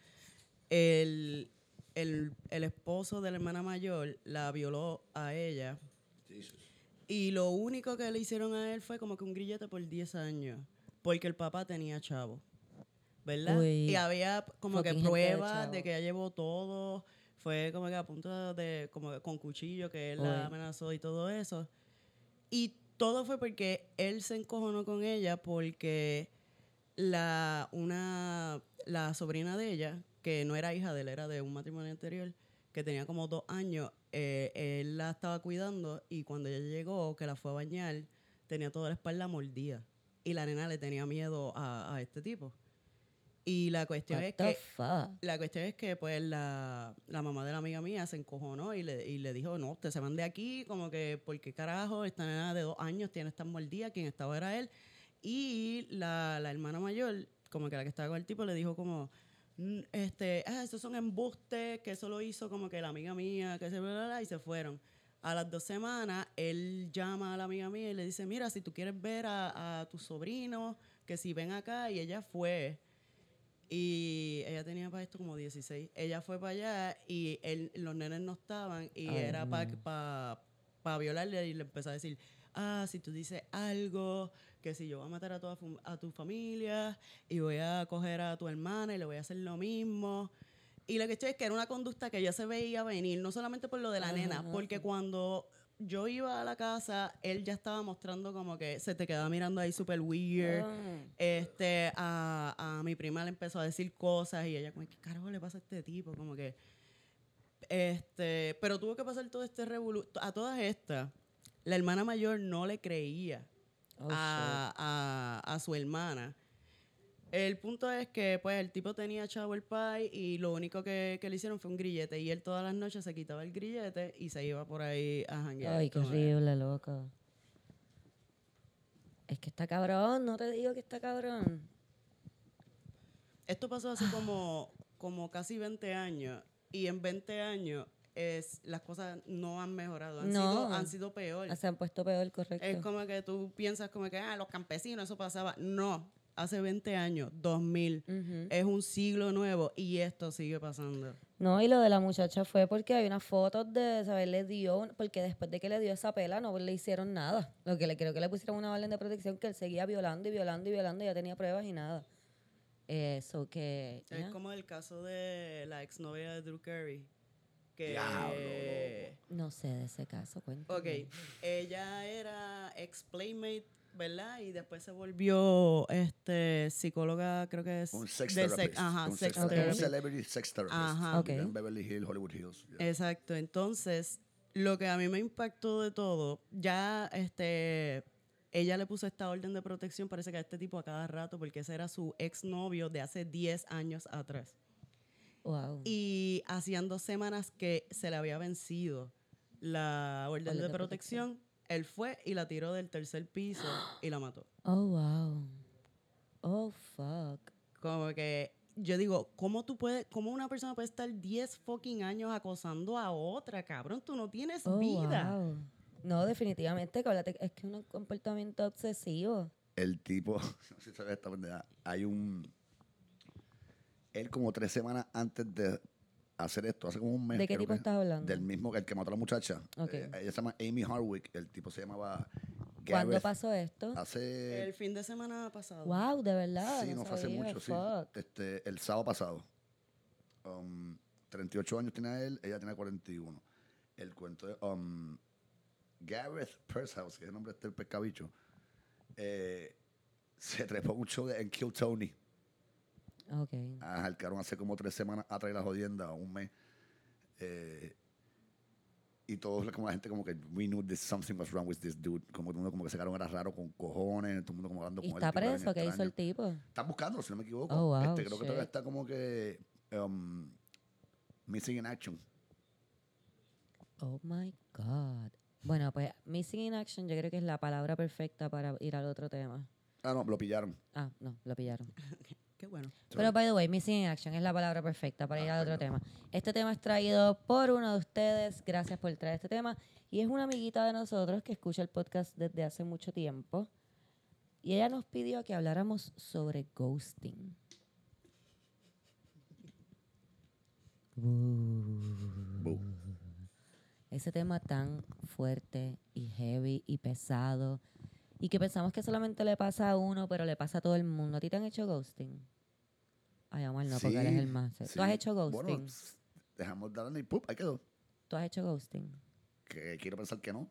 El, el, el esposo de la hermana mayor la violó a ella. Y lo único que le hicieron a él fue como que un grillete por 10 años. Porque el papá tenía chavo. ¿Verdad?
Uy,
y había como que
de
pruebas de, que ella llevó todo. Fue como que a punto de, como que con cuchillo que él
Uy.
la amenazó y todo eso. Y todo fue porque él se encojonó con ella porque la, una, la sobrina de ella, que no era hija de él, era de un matrimonio anterior, que tenía como dos años, eh, él la estaba cuidando y cuando ella llegó, que la fue a bañar, tenía toda la espalda mordida. Y la nena le tenía miedo a, a este tipo. Y la cuestión
What
es que
fuck?
la cuestión es que pues la, la mamá de la amiga mía se encojonó y le, y le dijo, no, usted se van de aquí, como que, porque carajo, esta nena de dos años tiene esta mordida, quien estaba era él. Y la, la hermana mayor, como que la que estaba con el tipo, le dijo como, "Mm, este, ah, esos son embustes, que eso lo hizo como que la amiga mía, que se bla, bla, bla", y se fueron. A las dos semanas, él llama a la amiga mía y le dice, mira, si tú quieres ver a, a tu sobrino, que si ven acá, y ella fue. Y ella tenía para esto como 16. Ella fue para allá y él, los nenes no estaban y
Ay,
era para pa, pa violarle y le empezó a decir, ah, si tú dices algo, que si yo voy a matar a, toda a tu familia y voy a coger a tu hermana y le voy a hacer lo mismo. Y lo que estoy es que era una conducta que ya se veía venir, no solamente por lo de la
Ajá,
nena,
ajá.
porque cuando yo iba a la casa, él ya estaba mostrando como que se te quedaba mirando ahí súper weird.
Ah.
Este, a, a mi prima le empezó a decir cosas y ella como, ¿qué carajo le pasa a este tipo? Como que, este, pero tuvo que pasar todo este revolú. A todas estas, la hermana mayor no le creía
Oh,
a, a- a su hermana. El punto es que, pues, el tipo tenía chavo el pie y lo único que, que le hicieron fue un grillete. Y él todas las noches se quitaba el grillete y se iba por ahí a janguear.
Ay, qué horrible, loco. Es que está cabrón, no te digo que está cabrón.
Esto pasó hace como, como casi 20 años. Y en 20 años es, las cosas no han mejorado. Han,
No.
sido, han sido peor.
Se han puesto peor, correcto.
Es como que tú piensas como que, ah, los campesinos, eso pasaba. No, hace 20 años, 2000.
Ujú.
Es un siglo nuevo y esto sigue pasando.
No, y lo de la muchacha fue porque hay unas fotos de, ¿sabes? Le dio, porque después de que le dio esa pela no le hicieron nada. Lo que le creo que le pusieron una orden de protección que él seguía violando y violando y violando y ya tenía pruebas y nada. Eso que...
Es como el caso de la exnovia de Drew Carey. Que,
Diablo,
No sé de ese caso, cuéntame.
ok, ella era ex playmate, ¿verdad? Y después se volvió este psicóloga, creo que es
Un sex
de
therapist.
ajá,
un,
sex
sex, un
therapist.
celebrity sex therapist.
Ajá.
Ok.
En Beverly Hills, Hollywood Hills. yeah.
Exacto. Entonces, lo que a mí me impactó de todo, ya este ella le puso esta orden de protección, parece que a este tipo a cada rato, porque ese era su exnovio de hace 10 años atrás.
Wow.
Y hacían dos semanas que se le había vencido la orden
Orden
de
de
protección. Él fue y la tiró del tercer piso y la mató.
Oh, wow. Oh, fuck.
Como que yo digo, ¿cómo tú puedes, cómo una persona puede estar 10 fucking años acosando a otra, cabrón? Tú no tienes
Oh,
vida.
wow. No, definitivamente, es que es un comportamiento obsesivo.
El tipo, no sé si sabes esta pendeja, hay un... Él como tres semanas antes de hacer esto, hace como un mes.
¿De qué tipo estás hablando?
Del mismo, el que mató a la muchacha.
Ok.
Eh, ella se llama Amy Hardwick, el tipo se llamaba
¿Cuándo
Gareth.
pasó esto?
Hace...
El fin de semana pasado.
Wow, de verdad.
sí, no, fue hace mucho, sí. Este, el sábado pasado. Um, 38 años tenía él, ella tenía 41. El cuento de um, Gareth Pershouse, que es el nombre de este pescabicho, eh, se trepó un show de, en Kill Tony.
Ok.
Ajalcaron hace como tres semanas atrás de la jodienda, un mes. Eh, y todos, como la gente, como que, we knew this, something was wrong with this dude. Como todo el mundo, como que se quedaron, era raro con cojones, todo el mundo como hablando
¿Y
con él.
está preso? ¿Qué hizo el tipo?
Están buscándolo, si no me equivoco.
Oh, wow,
este, creo que todavía
shit.
está como que um, missing in action.
Oh my God. Bueno, pues Missing in Action yo creo que es la palabra perfecta para ir al otro tema.
Ah, no, lo pillaron.
Ah, no, lo pillaron.
Qué bueno.
Pero, by the way, Missing in Action es la palabra perfecta para
Ah,
ir al otro tema. Este tema es traído por uno de ustedes. Gracias por traer este tema. Y es una amiguita de nosotros que escucha el podcast desde hace mucho tiempo. Y ella nos pidió que habláramos sobre ghosting. Ese tema tan fuerte y heavy y pesado. Y que pensamos que solamente le pasa a uno, pero le pasa a todo el mundo. ¿A ti te han hecho ghosting? Ay, Omar, no, porque él es el más.
sí.
¿Tú has hecho ghosting?
Bueno, dejamos darle y ¡pup! Ahí quedó.
¿Tú has hecho ghosting?
Que quiero pensar que no.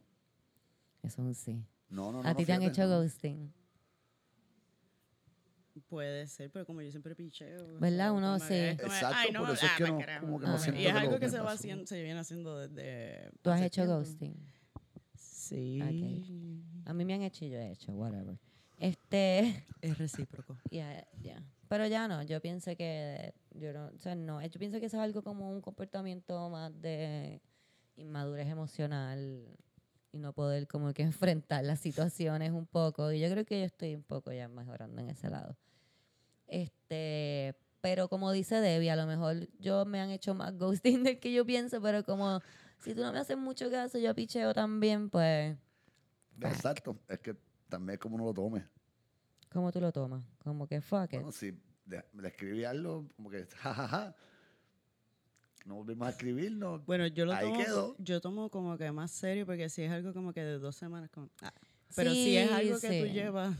Eso es un sí.
No, no, no.
¿A
no,
ti te han hecho
no.
ghosting?
Puede ser, pero como yo siempre picheo.
¿Verdad? Uno sí.
Exacto,
"Ay, no,
por eso es
ah,
que
pa'
no-
carajo".
como que
no
Ah,
siento
Y es algo que se, va haciendo, se viene haciendo desde.
¿Tú has hecho
tiempo.
ghosting?
Sí.
A mí me han hecho y yo he hecho, whatever. Este,
Es recíproco.
ya, ya. Pero ya no, yo pienso que, yo no, o sea, no, yo pienso que eso es algo como un comportamiento más de inmadurez emocional y no poder como que enfrentar las situaciones un poco. Y yo creo que yo estoy un poco ya mejorando en ese lado. Este, pero como dice Debbie, a lo mejor yo me han hecho más ghosting del que yo pienso, pero como si tú no me haces mucho caso, yo picheo también, pues,
Exacto. Es que también es como uno lo tome.
¿cómo tú lo tomas? Como que fuck it.
Bueno, si de- le escribí algo, como que, jajaja. No volvimos a escribir, no.
Bueno, yo lo
Ahí
tomo,
quedó.
yo tomo como que más serio porque si es algo como que de dos semanas, como, ah. pero si es
Sí,
algo que tú
sí.
llevas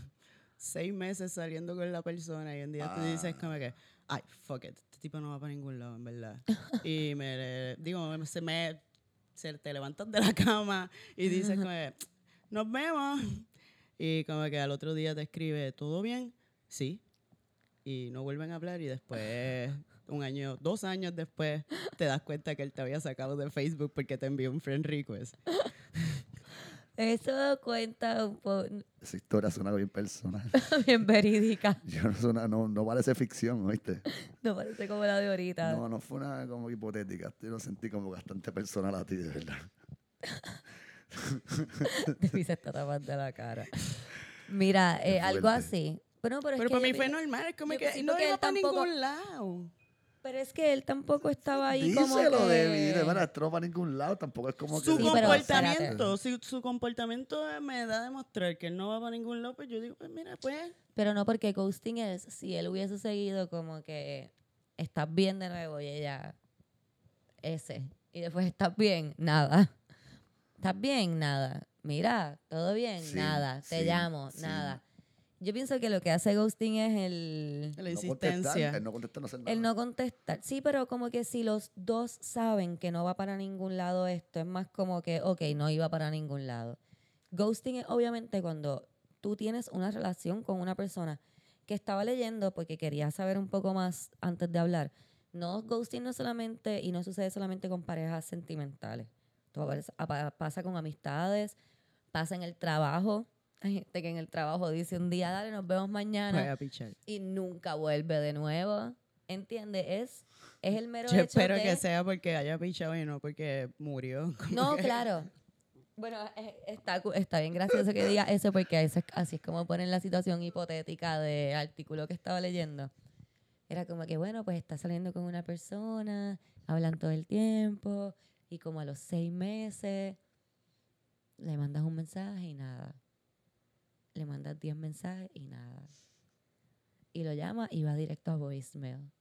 seis meses saliendo con la persona y un día tú dices como que, ay, fuck it, este tipo no va para ningún lado, en verdad. y me, le- digo, me- se me, se te levantas de la cama y dices como que, nos vemos. Y como que al otro día te escribe, ¿todo bien? Sí. Y no vuelven a hablar y después, un año, dos años después, te das cuenta que él te había sacado de Facebook porque te envió un friend request.
Eso cuenta un poco
Esa historia suena bien personal.
bien verídica.
Yo no, suena, no, no parece ficción, ¿oíste?
No parece como la de ahorita.
No, no fue una como hipotética. Yo lo sentí como bastante personal a ti, de verdad.
Se está tapando la cara. Mira, eh, algo así. Pero, pero, es
Pero
que
para mí fue normal, es como
yo
que no
que
iba para
tampoco-
ningún lado.
Pero es que él tampoco estaba ahí como
Díselo,
que...
David. De verdad, esto no para ningún lado. Tampoco es como
Su
que...
Sí, pero
comportamiento, si su comportamiento me da a demostrar que él no va para ningún lado, pues yo digo, pues mira, pues
Pero no porque ghosting es, si él hubiese seguido como que estás bien de nuevo y ella ese. Y después estás bien, nada. ¿Estás bien? Nada. Mira, todo bien,
Sí,
nada. Te
sí,
llamo,
sí.
nada. Yo pienso que lo que hace ghosting es el,
la
no
insistencia.
contestar, el no contestar, no hacer nada.
el no contestar. Sí, pero como que si los dos saben que no va para ningún lado esto, es más como que, ok, no iba para ningún lado. Ghosting es obviamente cuando tú tienes una relación con una persona que estaba leyendo porque quería saber un poco más antes de hablar. No, ghosting no solamente, y no sucede solamente con parejas sentimentales. Pasa con amistades, pasa en el trabajo. Hay gente que en el trabajo dice un día, dale, nos vemos mañana y nunca vuelve de nuevo. ¿Entiendes? Es, es el mero
Yo
hecho
espero
de...
que sea porque haya pichado y no porque murió.
No,
que-
claro. Bueno, eh, está, está bien gracioso que diga eso porque eso es- así es como ponen la situación hipotética del artículo que estaba leyendo. Era como que, bueno, pues está saliendo con una persona, hablan todo el tiempo y como a los seis meses le mandas un mensaje y nada. Le mandas diez mensajes y nada. Y lo llama y va directo a voicemail.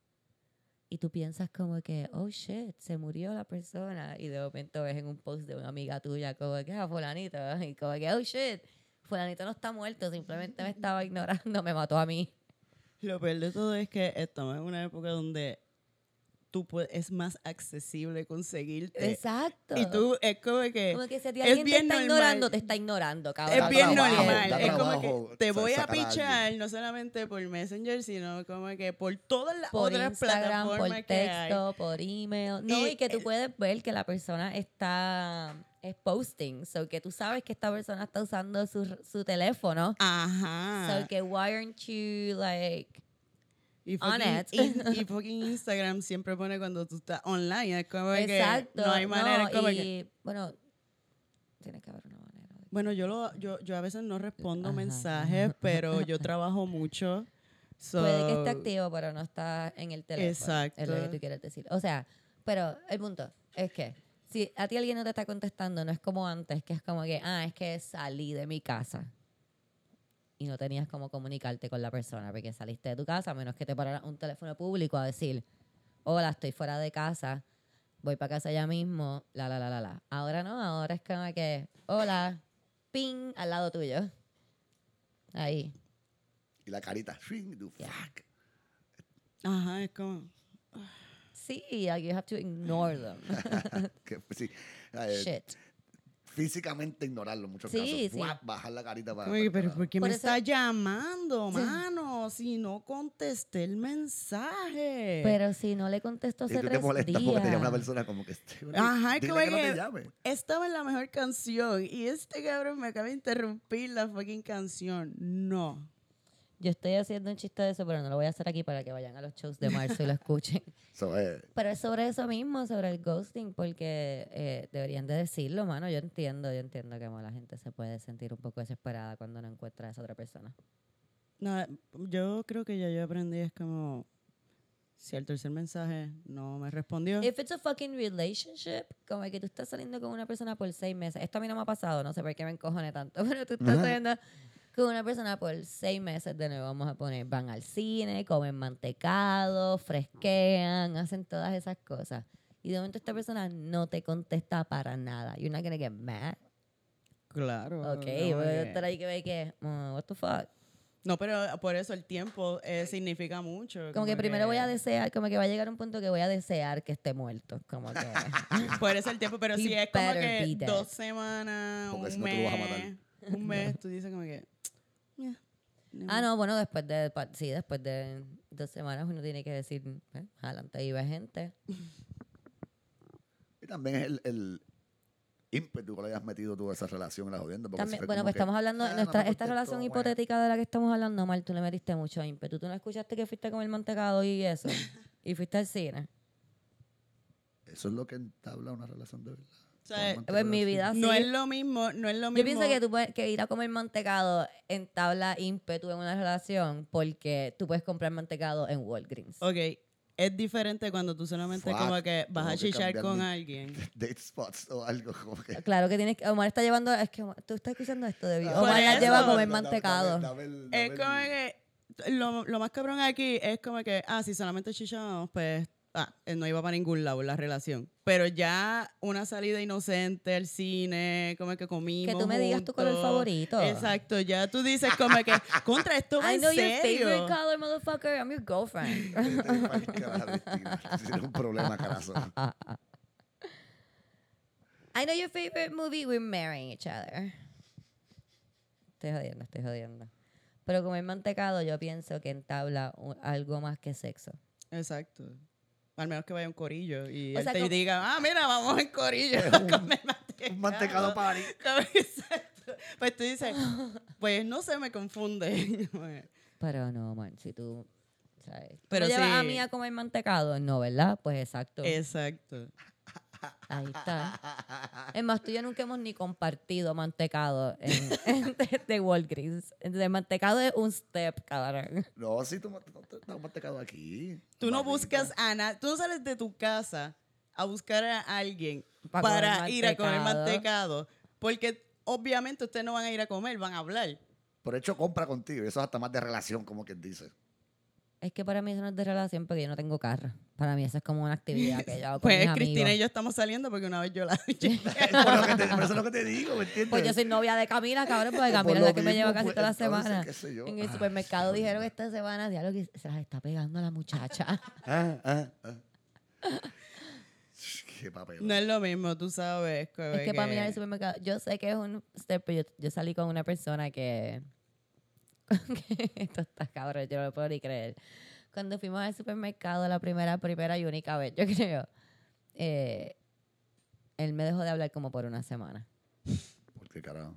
Y tú piensas como que, oh shit, se murió la persona. Y de momento ves en un post de una amiga tuya como que, ah, fulanito. Y como que, oh shit, fulanito no está muerto, simplemente me estaba ignorando, me mató a mí.
Lo peor de todo es que estamos en una época donde tú puedes, es más accesible conseguirte.
Exacto.
Y tú es como que
como que si a ti
es
alguien te
bien
está
normal.
ignorando, te está ignorando, cabrón.
es bien
trabajo,
normal. Es como que te voy a
alguien.
pichar no solamente por Messenger, sino como que por todas las
por
otras
Instagram,
plataformas
por
que hay.
texto, por email. No, y,
Y
que tú
el-
puedes ver que la persona está es posting. So que tú sabes que esta persona está usando su, su teléfono.
Ajá.
So que why aren't you like
Y
on
fucking,
it.
in- y fucking Instagram siempre pone cuando tú estás online. Es como
Exacto.
que no hay manera. es como
y,
que-
bueno, tiene que haber una manera.
bueno, yo, lo, yo, yo a veces no respondo
Ajá.
mensajes, pero yo trabajo mucho. so-
Puede que esté activo, pero no está en el teléfono. Es lo que
Exacto.
tú quieres decir. O sea, pero el punto es que si a ti alguien no te está contestando, no es como antes, que es como que, ah, es que salí de mi casa. Y no tenías cómo comunicarte con la persona, porque saliste de tu casa, a menos que te parara un teléfono público a decir, hola, estoy fuera de casa, voy para casa ya mismo, la, la, la, la, la. Ahora no, ahora es como que, hola, ping, al lado tuyo. Ahí.
Y la carita, swing, do
Yeah.
fuck.
Ajá, es como.
Sí, like you have to ignore them.
Que, sí, eh,
Shit.
Físicamente ignorarlo en muchos
Sí,
casos.
sí.
Bajar la carita para.
que, pero ¿por qué
Por
me
eso-
está llamando,
Sí.
mano? Si no contesté el mensaje.
Pero si no le contesto hace
te
tres días.
porque te llama una persona como que este,
Ajá,
dile que no te llame.
Estaba en la mejor canción y este cabrón me acaba de interrumpir la fucking canción. No.
Yo estoy haciendo un chiste de eso, pero no lo voy a hacer aquí para que vayan a los shows de marzo y lo escuchen.
So, eh,
Pero es sobre eso mismo, sobre el ghosting, porque eh, deberían de decirlo, mano. Yo entiendo, yo entiendo que la gente se puede sentir un poco desesperada cuando no encuentra a esa otra persona.
No, yo creo que ya yo aprendí, es como, Si al tercer mensaje no me respondió,
If it's a fucking relationship, como que tú estás saliendo con una persona por seis meses. Esto a mí no me ha pasado, no sé por qué me encojone tanto, pero tú estás saliendo con una persona por seis meses de nuevo, vamos a poner, van al cine, comen mantecado, fresquean, hacen todas esas cosas. Y de momento esta persona no te contesta para nada. You're not gonna get mad.
claro.
Ok,
como
voy a
que-
estar ahí que ve que, "Mm, what the fuck.
No, pero por eso el tiempo eh, significa mucho.
Como que primero voy a desear, como que va a llegar un punto que voy a desear que esté muerto. Como que.
Por eso el tiempo, pero si es como que dos semanas,
Porque
un
si no, tú lo vas a matar.
mes, un mes, tú dices como que... "Yeah, never
Ah, no, bueno, después de, sí, después de dos semanas uno tiene que decir, eh, adelante iba gente.
Y también es el, el ímpetu que le hayas metido tú a esa relación, la jodiendo.
También, bueno, pues
que,
estamos hablando de
"Ah,
nuestra, esta relación
bueno".
hipotética de la que estamos hablando, Mal, tú le metiste mucho ímpetu. ¿Tú no escuchaste que fuiste a comer mantecado y eso? y fuiste al cine.
Eso es lo que entabla una relación de verdad.
Sea, eh,
mantener
En mi vida sí.
No es lo mismo, no es lo mismo.
Yo pienso que, tú puedes, que ir a comer mantecado entabla ímpetu en una relación porque tú puedes comprar mantecado en Walgreens.
Ok, es diferente cuando tú solamente
Fuck,
como que vas a chichar con alguien.
Date spots o algo como que.
Claro que tienes que. Omar está llevando. Es que Omar- tú estás escuchando esto de
Por
Omar la lleva a
Dame-
comer
dame-
mantecado.
dame el-
Es como que lo, lo más cabrón aquí es como que, ah, si solamente chichamos, pues, ah, eh, no iba para ningún lado la relación. Pero ya una salida inocente al cine, como que comimos
Que tú me digas tu color
juntos.
favorito.
Exacto, ya tú dices como que, contra esto va
I
en
know your favorite color, motherfucker. I'm your girlfriend.
Era un problema, carazo.
I know your favorite movie. We're marrying each other. Estoy jodiendo, estoy jodiendo. Pero comer mantecado, yo pienso que entabla algo más que sexo.
Exacto. Al menos que vaya un corillo y
O
él
sea,
te
como-
diga, ah, mira, vamos en corillo a comer mantecado.
Un mantecado party.
Pues tú dices, pues no se me confunde.
Pero no, man, si tú. ¿sabes? ¿Tú
Pero
me llevas a mí a comer mantecado? No, ¿verdad? Pues exacto.
Exacto.
Ahí está. Es más, tú y yo nunca hemos ni compartido mantecado en, en- de, de Walgreens. Entonces, mantecado es un step, cabrón.
No, sí, tú, tú has mantecado aquí.
Tú no buscas a nadie, tú no sales de tu casa a buscar a alguien
Pa'
para
comer
ir a comer
mantecado.
mantecado. Porque obviamente ustedes no van a ir a comer, van a hablar.
Por hecho, compra contigo. Y eso es hasta más de relación, como quien dice.
Es que para mí eso no es de relación porque yo no tengo carro. Para mí eso es como una actividad que yo hago con
Pues
mis
Cristina y yo estamos saliendo porque una vez yo la
por, lo que te- por eso es lo que te digo, ¿me entiendes?
Pues yo soy novia de Camila, cabrón, porque
Por
Camila es la que me lleva casi
pues,
toda la
entonces,
semana.
qué sé yo.
En el
Ah.
supermercado dijeron esta semana, diablo, que se las está pegando a la muchacha.
Ah, ah, ah. Qué papel.
No es lo mismo, tú sabes.
Es que para mí en el supermercado, yo sé que es un step, pero yo, yo salí con una persona que esto está cabrón, yo no lo puedo ni creer. Cuando fuimos al supermercado la primera, primera y única vez, yo creo, eh, él me dejó de hablar como por una semana.
¿Por qué carajo?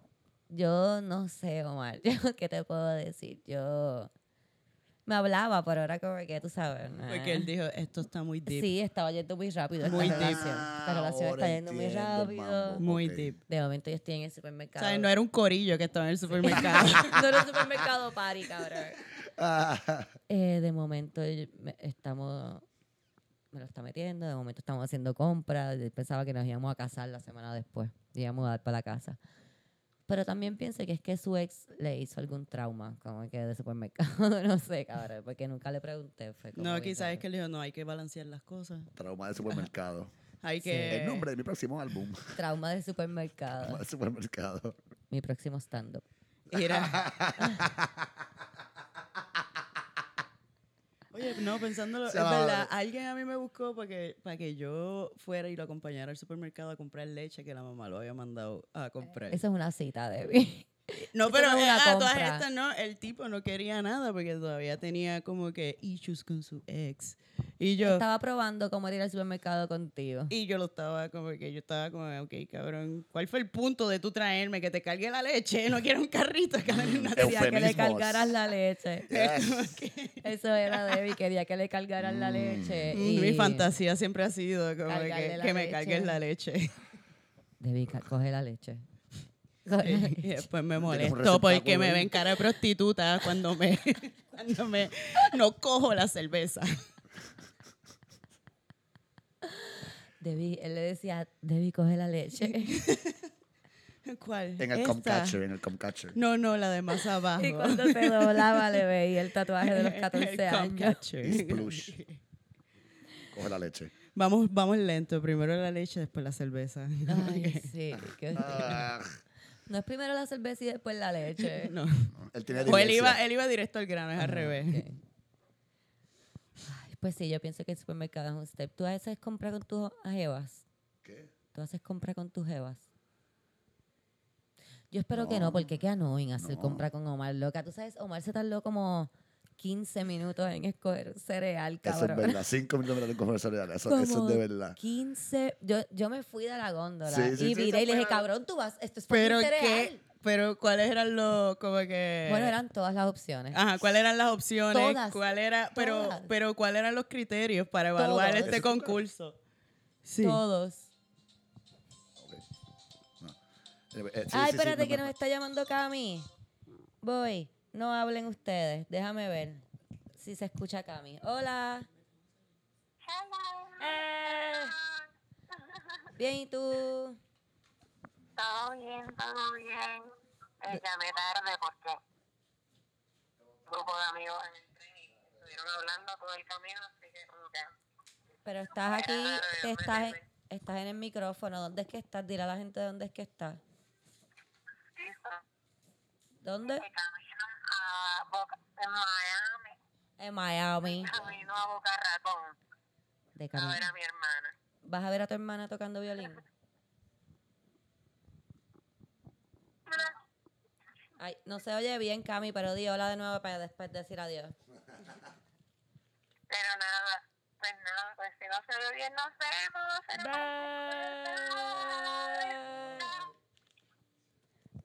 Yo no sé, Omar, yo qué te puedo decir. Yo me hablaba, pero ahora como que tú sabes.
Porque él dijo, esto está muy deep.
Sí, estaba yendo muy rápido esta
Muy deep.
relación. Esta relación
Ahora
está yendo muy
entiendo el
rápido.
mambo.
Muy
Ok.
deep.
De momento yo estoy en el
O
supermercado.
sea, no era un corillo que estaba en el supermercado.
no era un supermercado party, cabrón.
Ah,
Eh, de momento estamos, me lo está metiendo, de momento estamos haciendo compras. Pensaba que nos íbamos a casar la semana después, íbamos a dar para la casa. Pero también pienso que es que su ex le hizo algún trauma, como que de supermercado, no sé, cabrón, porque nunca le pregunté. Fue como
no, quizás es que él dijo, no, hay que balancear las cosas.
trauma de supermercado.
Hay
Sí.
El nombre de mi próximo álbum.
Trauma de
Trauma
supermercado,
de supermercado.
mi próximo stand-up.
Mira. Oye, no, pensándolo, es verdad, alguien a mí me buscó para que, para que yo fuera y lo acompañara al supermercado a comprar leche que la mamá lo había mandado a comprar.
Eso es una cita, Debbie.
No, pero
no es
eh,
una
a todas estas no, el tipo no quería nada porque todavía tenía como que issues con su ex. Y yo,
Estaba probando cómo ir al supermercado contigo.
y yo lo estaba como que yo estaba como, ok, cabrón, ¿cuál fue el punto de tú traerme? Que te cargue la leche, no quiero un carrito, cabrón. una
Quería que le cargaras la leche.
Yes.
Eso era Debbie, quería que le cargaran la leche. Y
Mm, Mi fantasía siempre ha sido como que, que me
leche.
cargues la leche.
Debbie, coge la leche.
Y después me
un
molesto porque me ven cara de prostituta cuando me, cuando me no cojo la cerveza.
Debbie, él le decía, Debbie, coge la leche.
¿Cuál?
En el. Comcatcher, en el Comcatcher.
No, no, la de más abajo.
y cuando se doblaba le veía el tatuaje de los
El
14 años.
Coge la leche.
Vamos, vamos lento. Primero la leche, después la cerveza.
Ay, sí. qué-
Ah,
No es primero la cerveza y después la leche.
no.
él tiene
O él iba, él iba directo al grano, es al revés.
Ay, pues sí, yo pienso que el supermercado es un step. ¿Tú haces compra con tus jevas?
¿Qué?
¿Tú haces compra con tus jevas? Yo espero que no, porque qué annoying hacer
No.
compra con Omar, loca. Tú sabes, Omar se tardó como 15 minutos en escoger un cereal,
Eso es
cabrón.
verdad. Cinco minutos de coger cereal. Eso, es de verdad.
15. Yo, yo me fui de la góndola
Sí, sí,
y
sí, eso
y le dije, cabrón, tú vas, esto es
Pero
cereal.
qué, pero cuáles eran los, como que.
Bueno, eran todas las opciones.
Ajá, ¿cuáles eran las opciones?
Todas,
¿Cuál era, pero,
todas.
pero cuáles eran los criterios para evaluar
Todos.
este concurso? Sí.
Todos.
Eh, eh, sí,
Ay,
sí, sí,
espérate
no,
que
no,
nos está llamando Cami. Voy. No hablen ustedes. Déjame ver si se escucha Cami. Hola. Eh. Bien, ¿y tú?
Todo bien, todo bien. Eh, llamé tarde porque un grupo de amigos en el tren y estuvieron hablando todo el camino, así que como que
Pero estás aquí, te estás, en, estás en el micrófono. ¿Dónde es que estás? Dile a la gente dónde es que estás. ¿Dónde?
camino a Boca, en Miami,
En Miami.
camino a Boca Ratón
De
a
camino.
ver a mi hermana.
¿Vas a ver a tu hermana tocando violín? Ay, no se oye bien, Cami, pero di hola de nuevo para después decir adiós.
Pero nada, pues nada, pues si no se ve bien, nos vemos.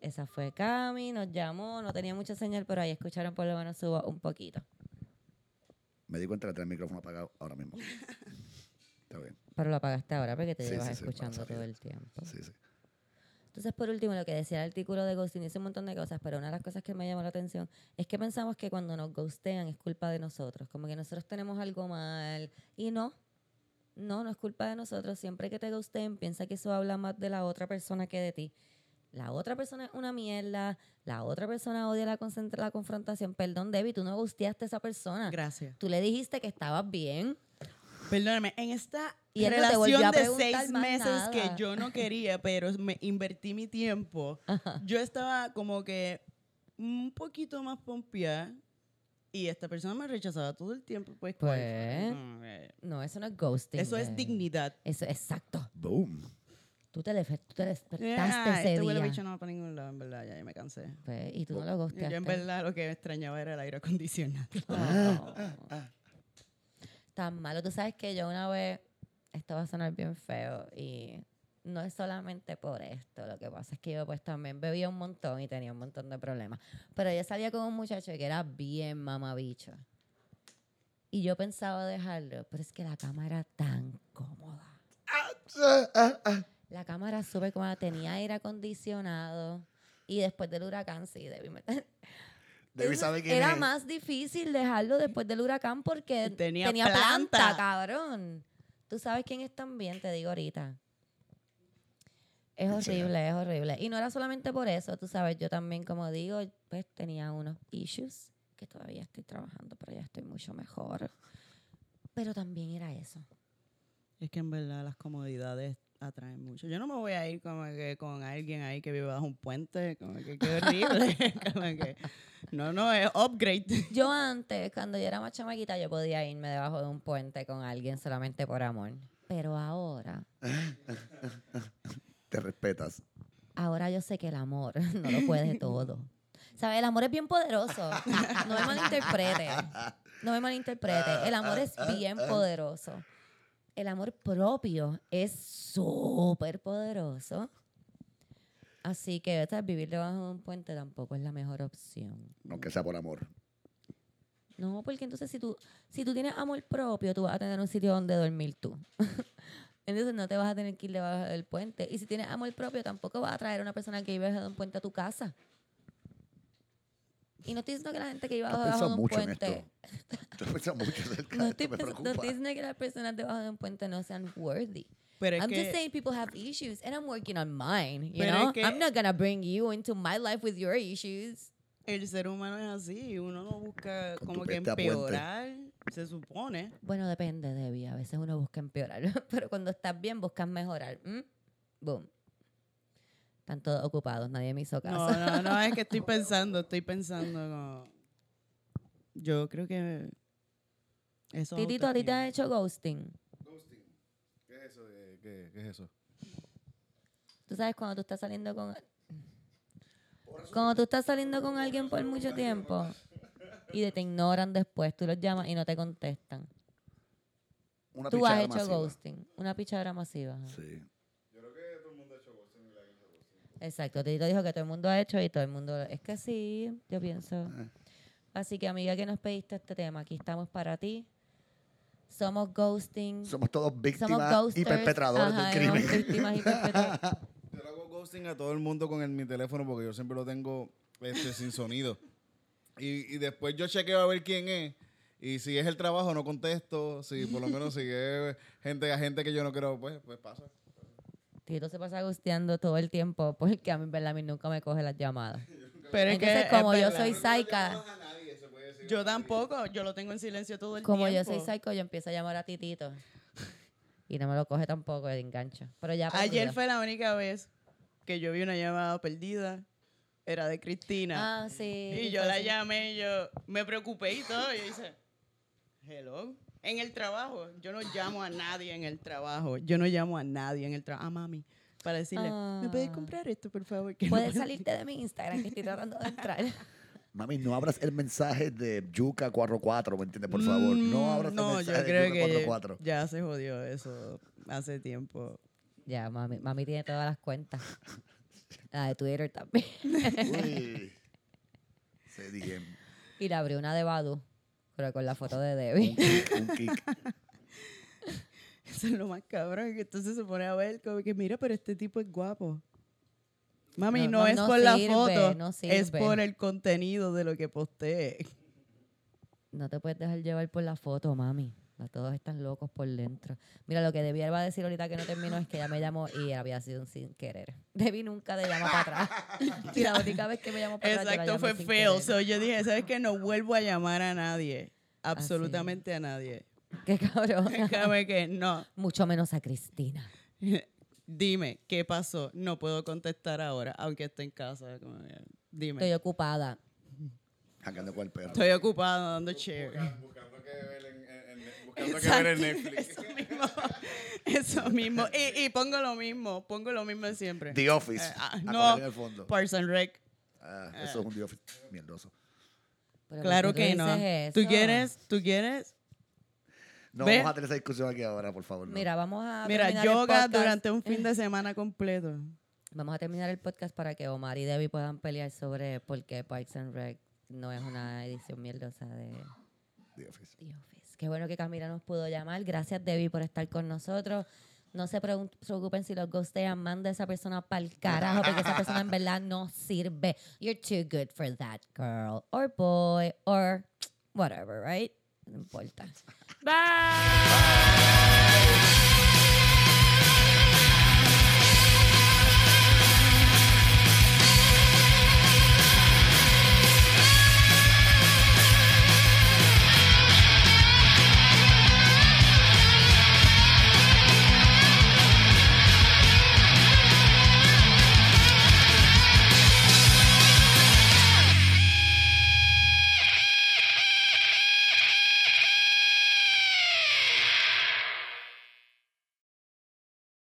Esa fue Cami, nos llamó, no tenía mucha señal, pero ahí escucharon por lo menos su voz un poquito.
Me di cuenta de tener el micrófono apagado ahora mismo. Está bien.
Pero lo apagaste ahora porque te
Sí,
llevas
sí,
escuchando todo el tiempo.
Sí, sí.
Entonces, por último, lo que decía el artículo de ghosting, dice un montón de cosas, pero una de las cosas que me llamó la atención es que pensamos que cuando nos ghostean es culpa de nosotros, como que nosotros tenemos algo mal. Y no, no, no es culpa de nosotros. Siempre que te ghosten, piensa que eso habla más de la otra persona que de ti. La otra persona es una mierda, la otra persona odia la, la confrontación. Perdón, Debbie, tú no ghosteaste a esa persona.
Gracias.
Tú le dijiste que estabas bien.
Perdóname, en esta
Y no
relación de seis meses
nada.
que yo no quería, pero me invertí mi tiempo, yo estaba como que un poquito más pompeada y esta persona me rechazaba todo el tiempo. Pues.
Pues,
No,
eso no es ghosting.
eso es dignidad.
Eso, exacto.
Boom.
Tú te, tú te despertaste
Ah,
ese
este
día.
bicho no va para ningún lado, en verdad, ya, ya me cansé.
Pues, y tú no lo
Yo
ghosteaste.
en verdad lo que me extrañaba era el aire acondicionado.
Oh. Tan malo. Tú sabes que yo una vez, esto va a sonar bien feo y no es solamente por esto. Lo que pasa es que yo pues también bebía un montón y tenía un montón de problemas. Pero yo salía con un muchacho que era bien mamabicho. Y yo pensaba dejarlo, pero es que la cama era tan cómoda. La cama era súper cómoda, tenía aire acondicionado. Y después del huracán, sí, debí meter.
Debbie
Eso
sabe quién
Era
es.
más difícil dejarlo después del huracán porque
Tenía
tenía, planta.
planta.
cabrón. Tú sabes quién es también, te digo ahorita. Es horrible, es horrible. Y no era solamente por eso, tú sabes, yo también, como digo, pues tenía unos issues que todavía estoy trabajando, pero ya estoy mucho mejor. Pero también era eso.
Es que en verdad las comodidades atraen mucho. Yo no me voy a ir como que con alguien ahí que vive bajo un puente, como que qué horrible. como que, no, no, es upgrade.
Yo antes, cuando yo era más chamaquita, yo podía irme debajo de un puente con alguien solamente por amor. Pero ahora,
Te respetas.
ahora yo sé que el amor no lo puede todo. ¿Sabes? El amor es bien poderoso. No me malinterprete. No me malinterprete. El amor es bien poderoso. El amor propio es súper poderoso. Así que vivir debajo de un puente tampoco es la mejor opción.
Aunque sea por amor.
No, porque entonces si tú, si tú tienes amor propio, tú vas a tener un sitio donde dormir tú. entonces no te vas a tener que ir debajo del puente. Y si tienes amor propio, tampoco vas a traer a una persona que vive debajo de un puente a tu casa. Y no estoy diciendo que la gente que
Has
debajo de un
mucho en
puente...
esto. He pensado mucho acerca
No
de
estoy,
esto. Me
no estoy diciendo que las personas debajo de un puente no sean worthy.
Pero
I'm
que,
just saying people have issues and I'm working on mine, you know?
que-
I'm not gonna bring you into my life with your issues.
el ser humano es así. Uno no busca
Con
como que empeorar, se supone.
Bueno, depende, Debbie. A veces uno busca empeorar, pero cuando estás bien buscas mejorar. ¿m? Boom. Están todos ocupados, nadie me hizo caso.
No, no, no, es que estoy pensando, estoy pensando como... Yo creo que... Eso es
Titito, ¿a ti te han hecho ghosting?
Ghosting. ¿Qué es eso? de- ¿Qué, qué es eso?
Tú sabes cuando tú estás saliendo con... Cuando tú estás saliendo con alguien por mucho tiempo y te ignoran después, tú los llamas y no te contestan.
Una
Tú has hecho
masiva.
ghosting, una pichadera masiva.
Sí.
Exacto, Tito dijo que todo el mundo ha hecho y todo el mundo... Es que sí, yo pienso.
Eh.
Así que amiga que nos pediste este tema, aquí estamos para ti. Somos ghosting.
Somos todos víctimas y perpetradores
Ajá,
del crimen.
somos víctimas y perpetradores.
Yo le hago ghosting a todo el mundo con el- mi teléfono porque yo siempre lo tengo este, sin sonido. Y, y después yo chequeo a ver quién es. Y si es el trabajo, no contesto. Si por lo menos si es gente, a gente que yo no quiero, pues, pues pasa.
Tito se pasa gusteando todo el tiempo porque a mí, en verdad, a mí nunca me coge las llamadas.
Pero es
Entonces,
que
como
es
yo soy psycha,
Yo tampoco, yo lo tengo en silencio todo el
como yo
tiempo.
soy psycho, yo empiezo a llamar a Titito. Y no me lo coge tampoco de engancho. Pero ya
Ayer fue la única vez que yo vi una llamada perdida. Era de Cristina.
Ah, sí.
y yo la llamé y yo me preocupé y todo. Y yo hice, hello. En el trabajo. Yo no llamo a nadie en el trabajo. Yo no llamo a nadie en el trabajo. A mami. Para decirle, ¿me puedes
Ah.
comprar esto, por favor? Que no
Puedes
puedo".
salirte de mi Instagram que estoy tratando de entrar.
Mami, no abras el mensaje de Yuka 44, ¿me entiendes? Por favor, no
Mm,
abras
No,
el
yo
mensaje
creo
de Yuka
que
44.
ya se jodió eso hace tiempo.
ya, mami, mami tiene todas las cuentas. La de Twitter también.
Uy. Se dije,
Y le abrió una de Badu, pero con la foto de
un
Debbie.
kick, un kick.
Eso es lo más cabrón, que entonces se pone a ver como que, mira, pero este tipo es guapo. Mami,
No,
no,
no,
es
no
por la foto,
no
es por el contenido de lo que postee.
No te puedes dejar llevar por la foto, mami. La- Todos están locos por dentro. Mira, lo que Debbie iba a decir ahorita que no terminó es que ella me llamó y había sido un sin querer. Debbie nunca te llama para atrás. y la única vez que me llamó para atrás, yo la
Exacto, fue feo. So, yo dije, ¿sabes qué? No vuelvo a llamar a nadie. Absolutamente a nadie.
Qué cabrón.
Déjame que no.
Mucho menos a Cristina.
Dime, ¿qué pasó? No puedo contestar ahora, aunque esté en casa. Dime.
Estoy ocupada.
Hangando con el perro.
Estoy ocupado dando share.
Buscando que ver en, en- en- buscando que ver en Netflix.
Eso mismo. Eso mismo. Y, y pongo lo mismo. Pongo lo mismo siempre.
The Office.
Eh, ah,
a
no.
en el fondo.
Parks and Rec.
Ah, eso es un The Office mierdoso.
Pero
Claro
¿por qué
que no. ¿Tú quieres? ¿Tú quieres?
No
Ve.
vamos a tener esa discusión aquí ahora, por favor. no.
Mira, vamos a
Mira, yoga durante un fin de semana completo.
Vamos a terminar el podcast para que Omar y Debbie puedan pelear sobre por qué Parks and Rec no es una edición mierdosa de
The Office.
The Office. Qué bueno que Camila nos pudo llamar. Gracias, Debbie, por estar con nosotros. No se preocupen si los ghostean. Manda a esa persona para el carajo, porque esa persona en verdad no sirve. You're too good for that girl, or boy, or whatever, right? No importa. Bye.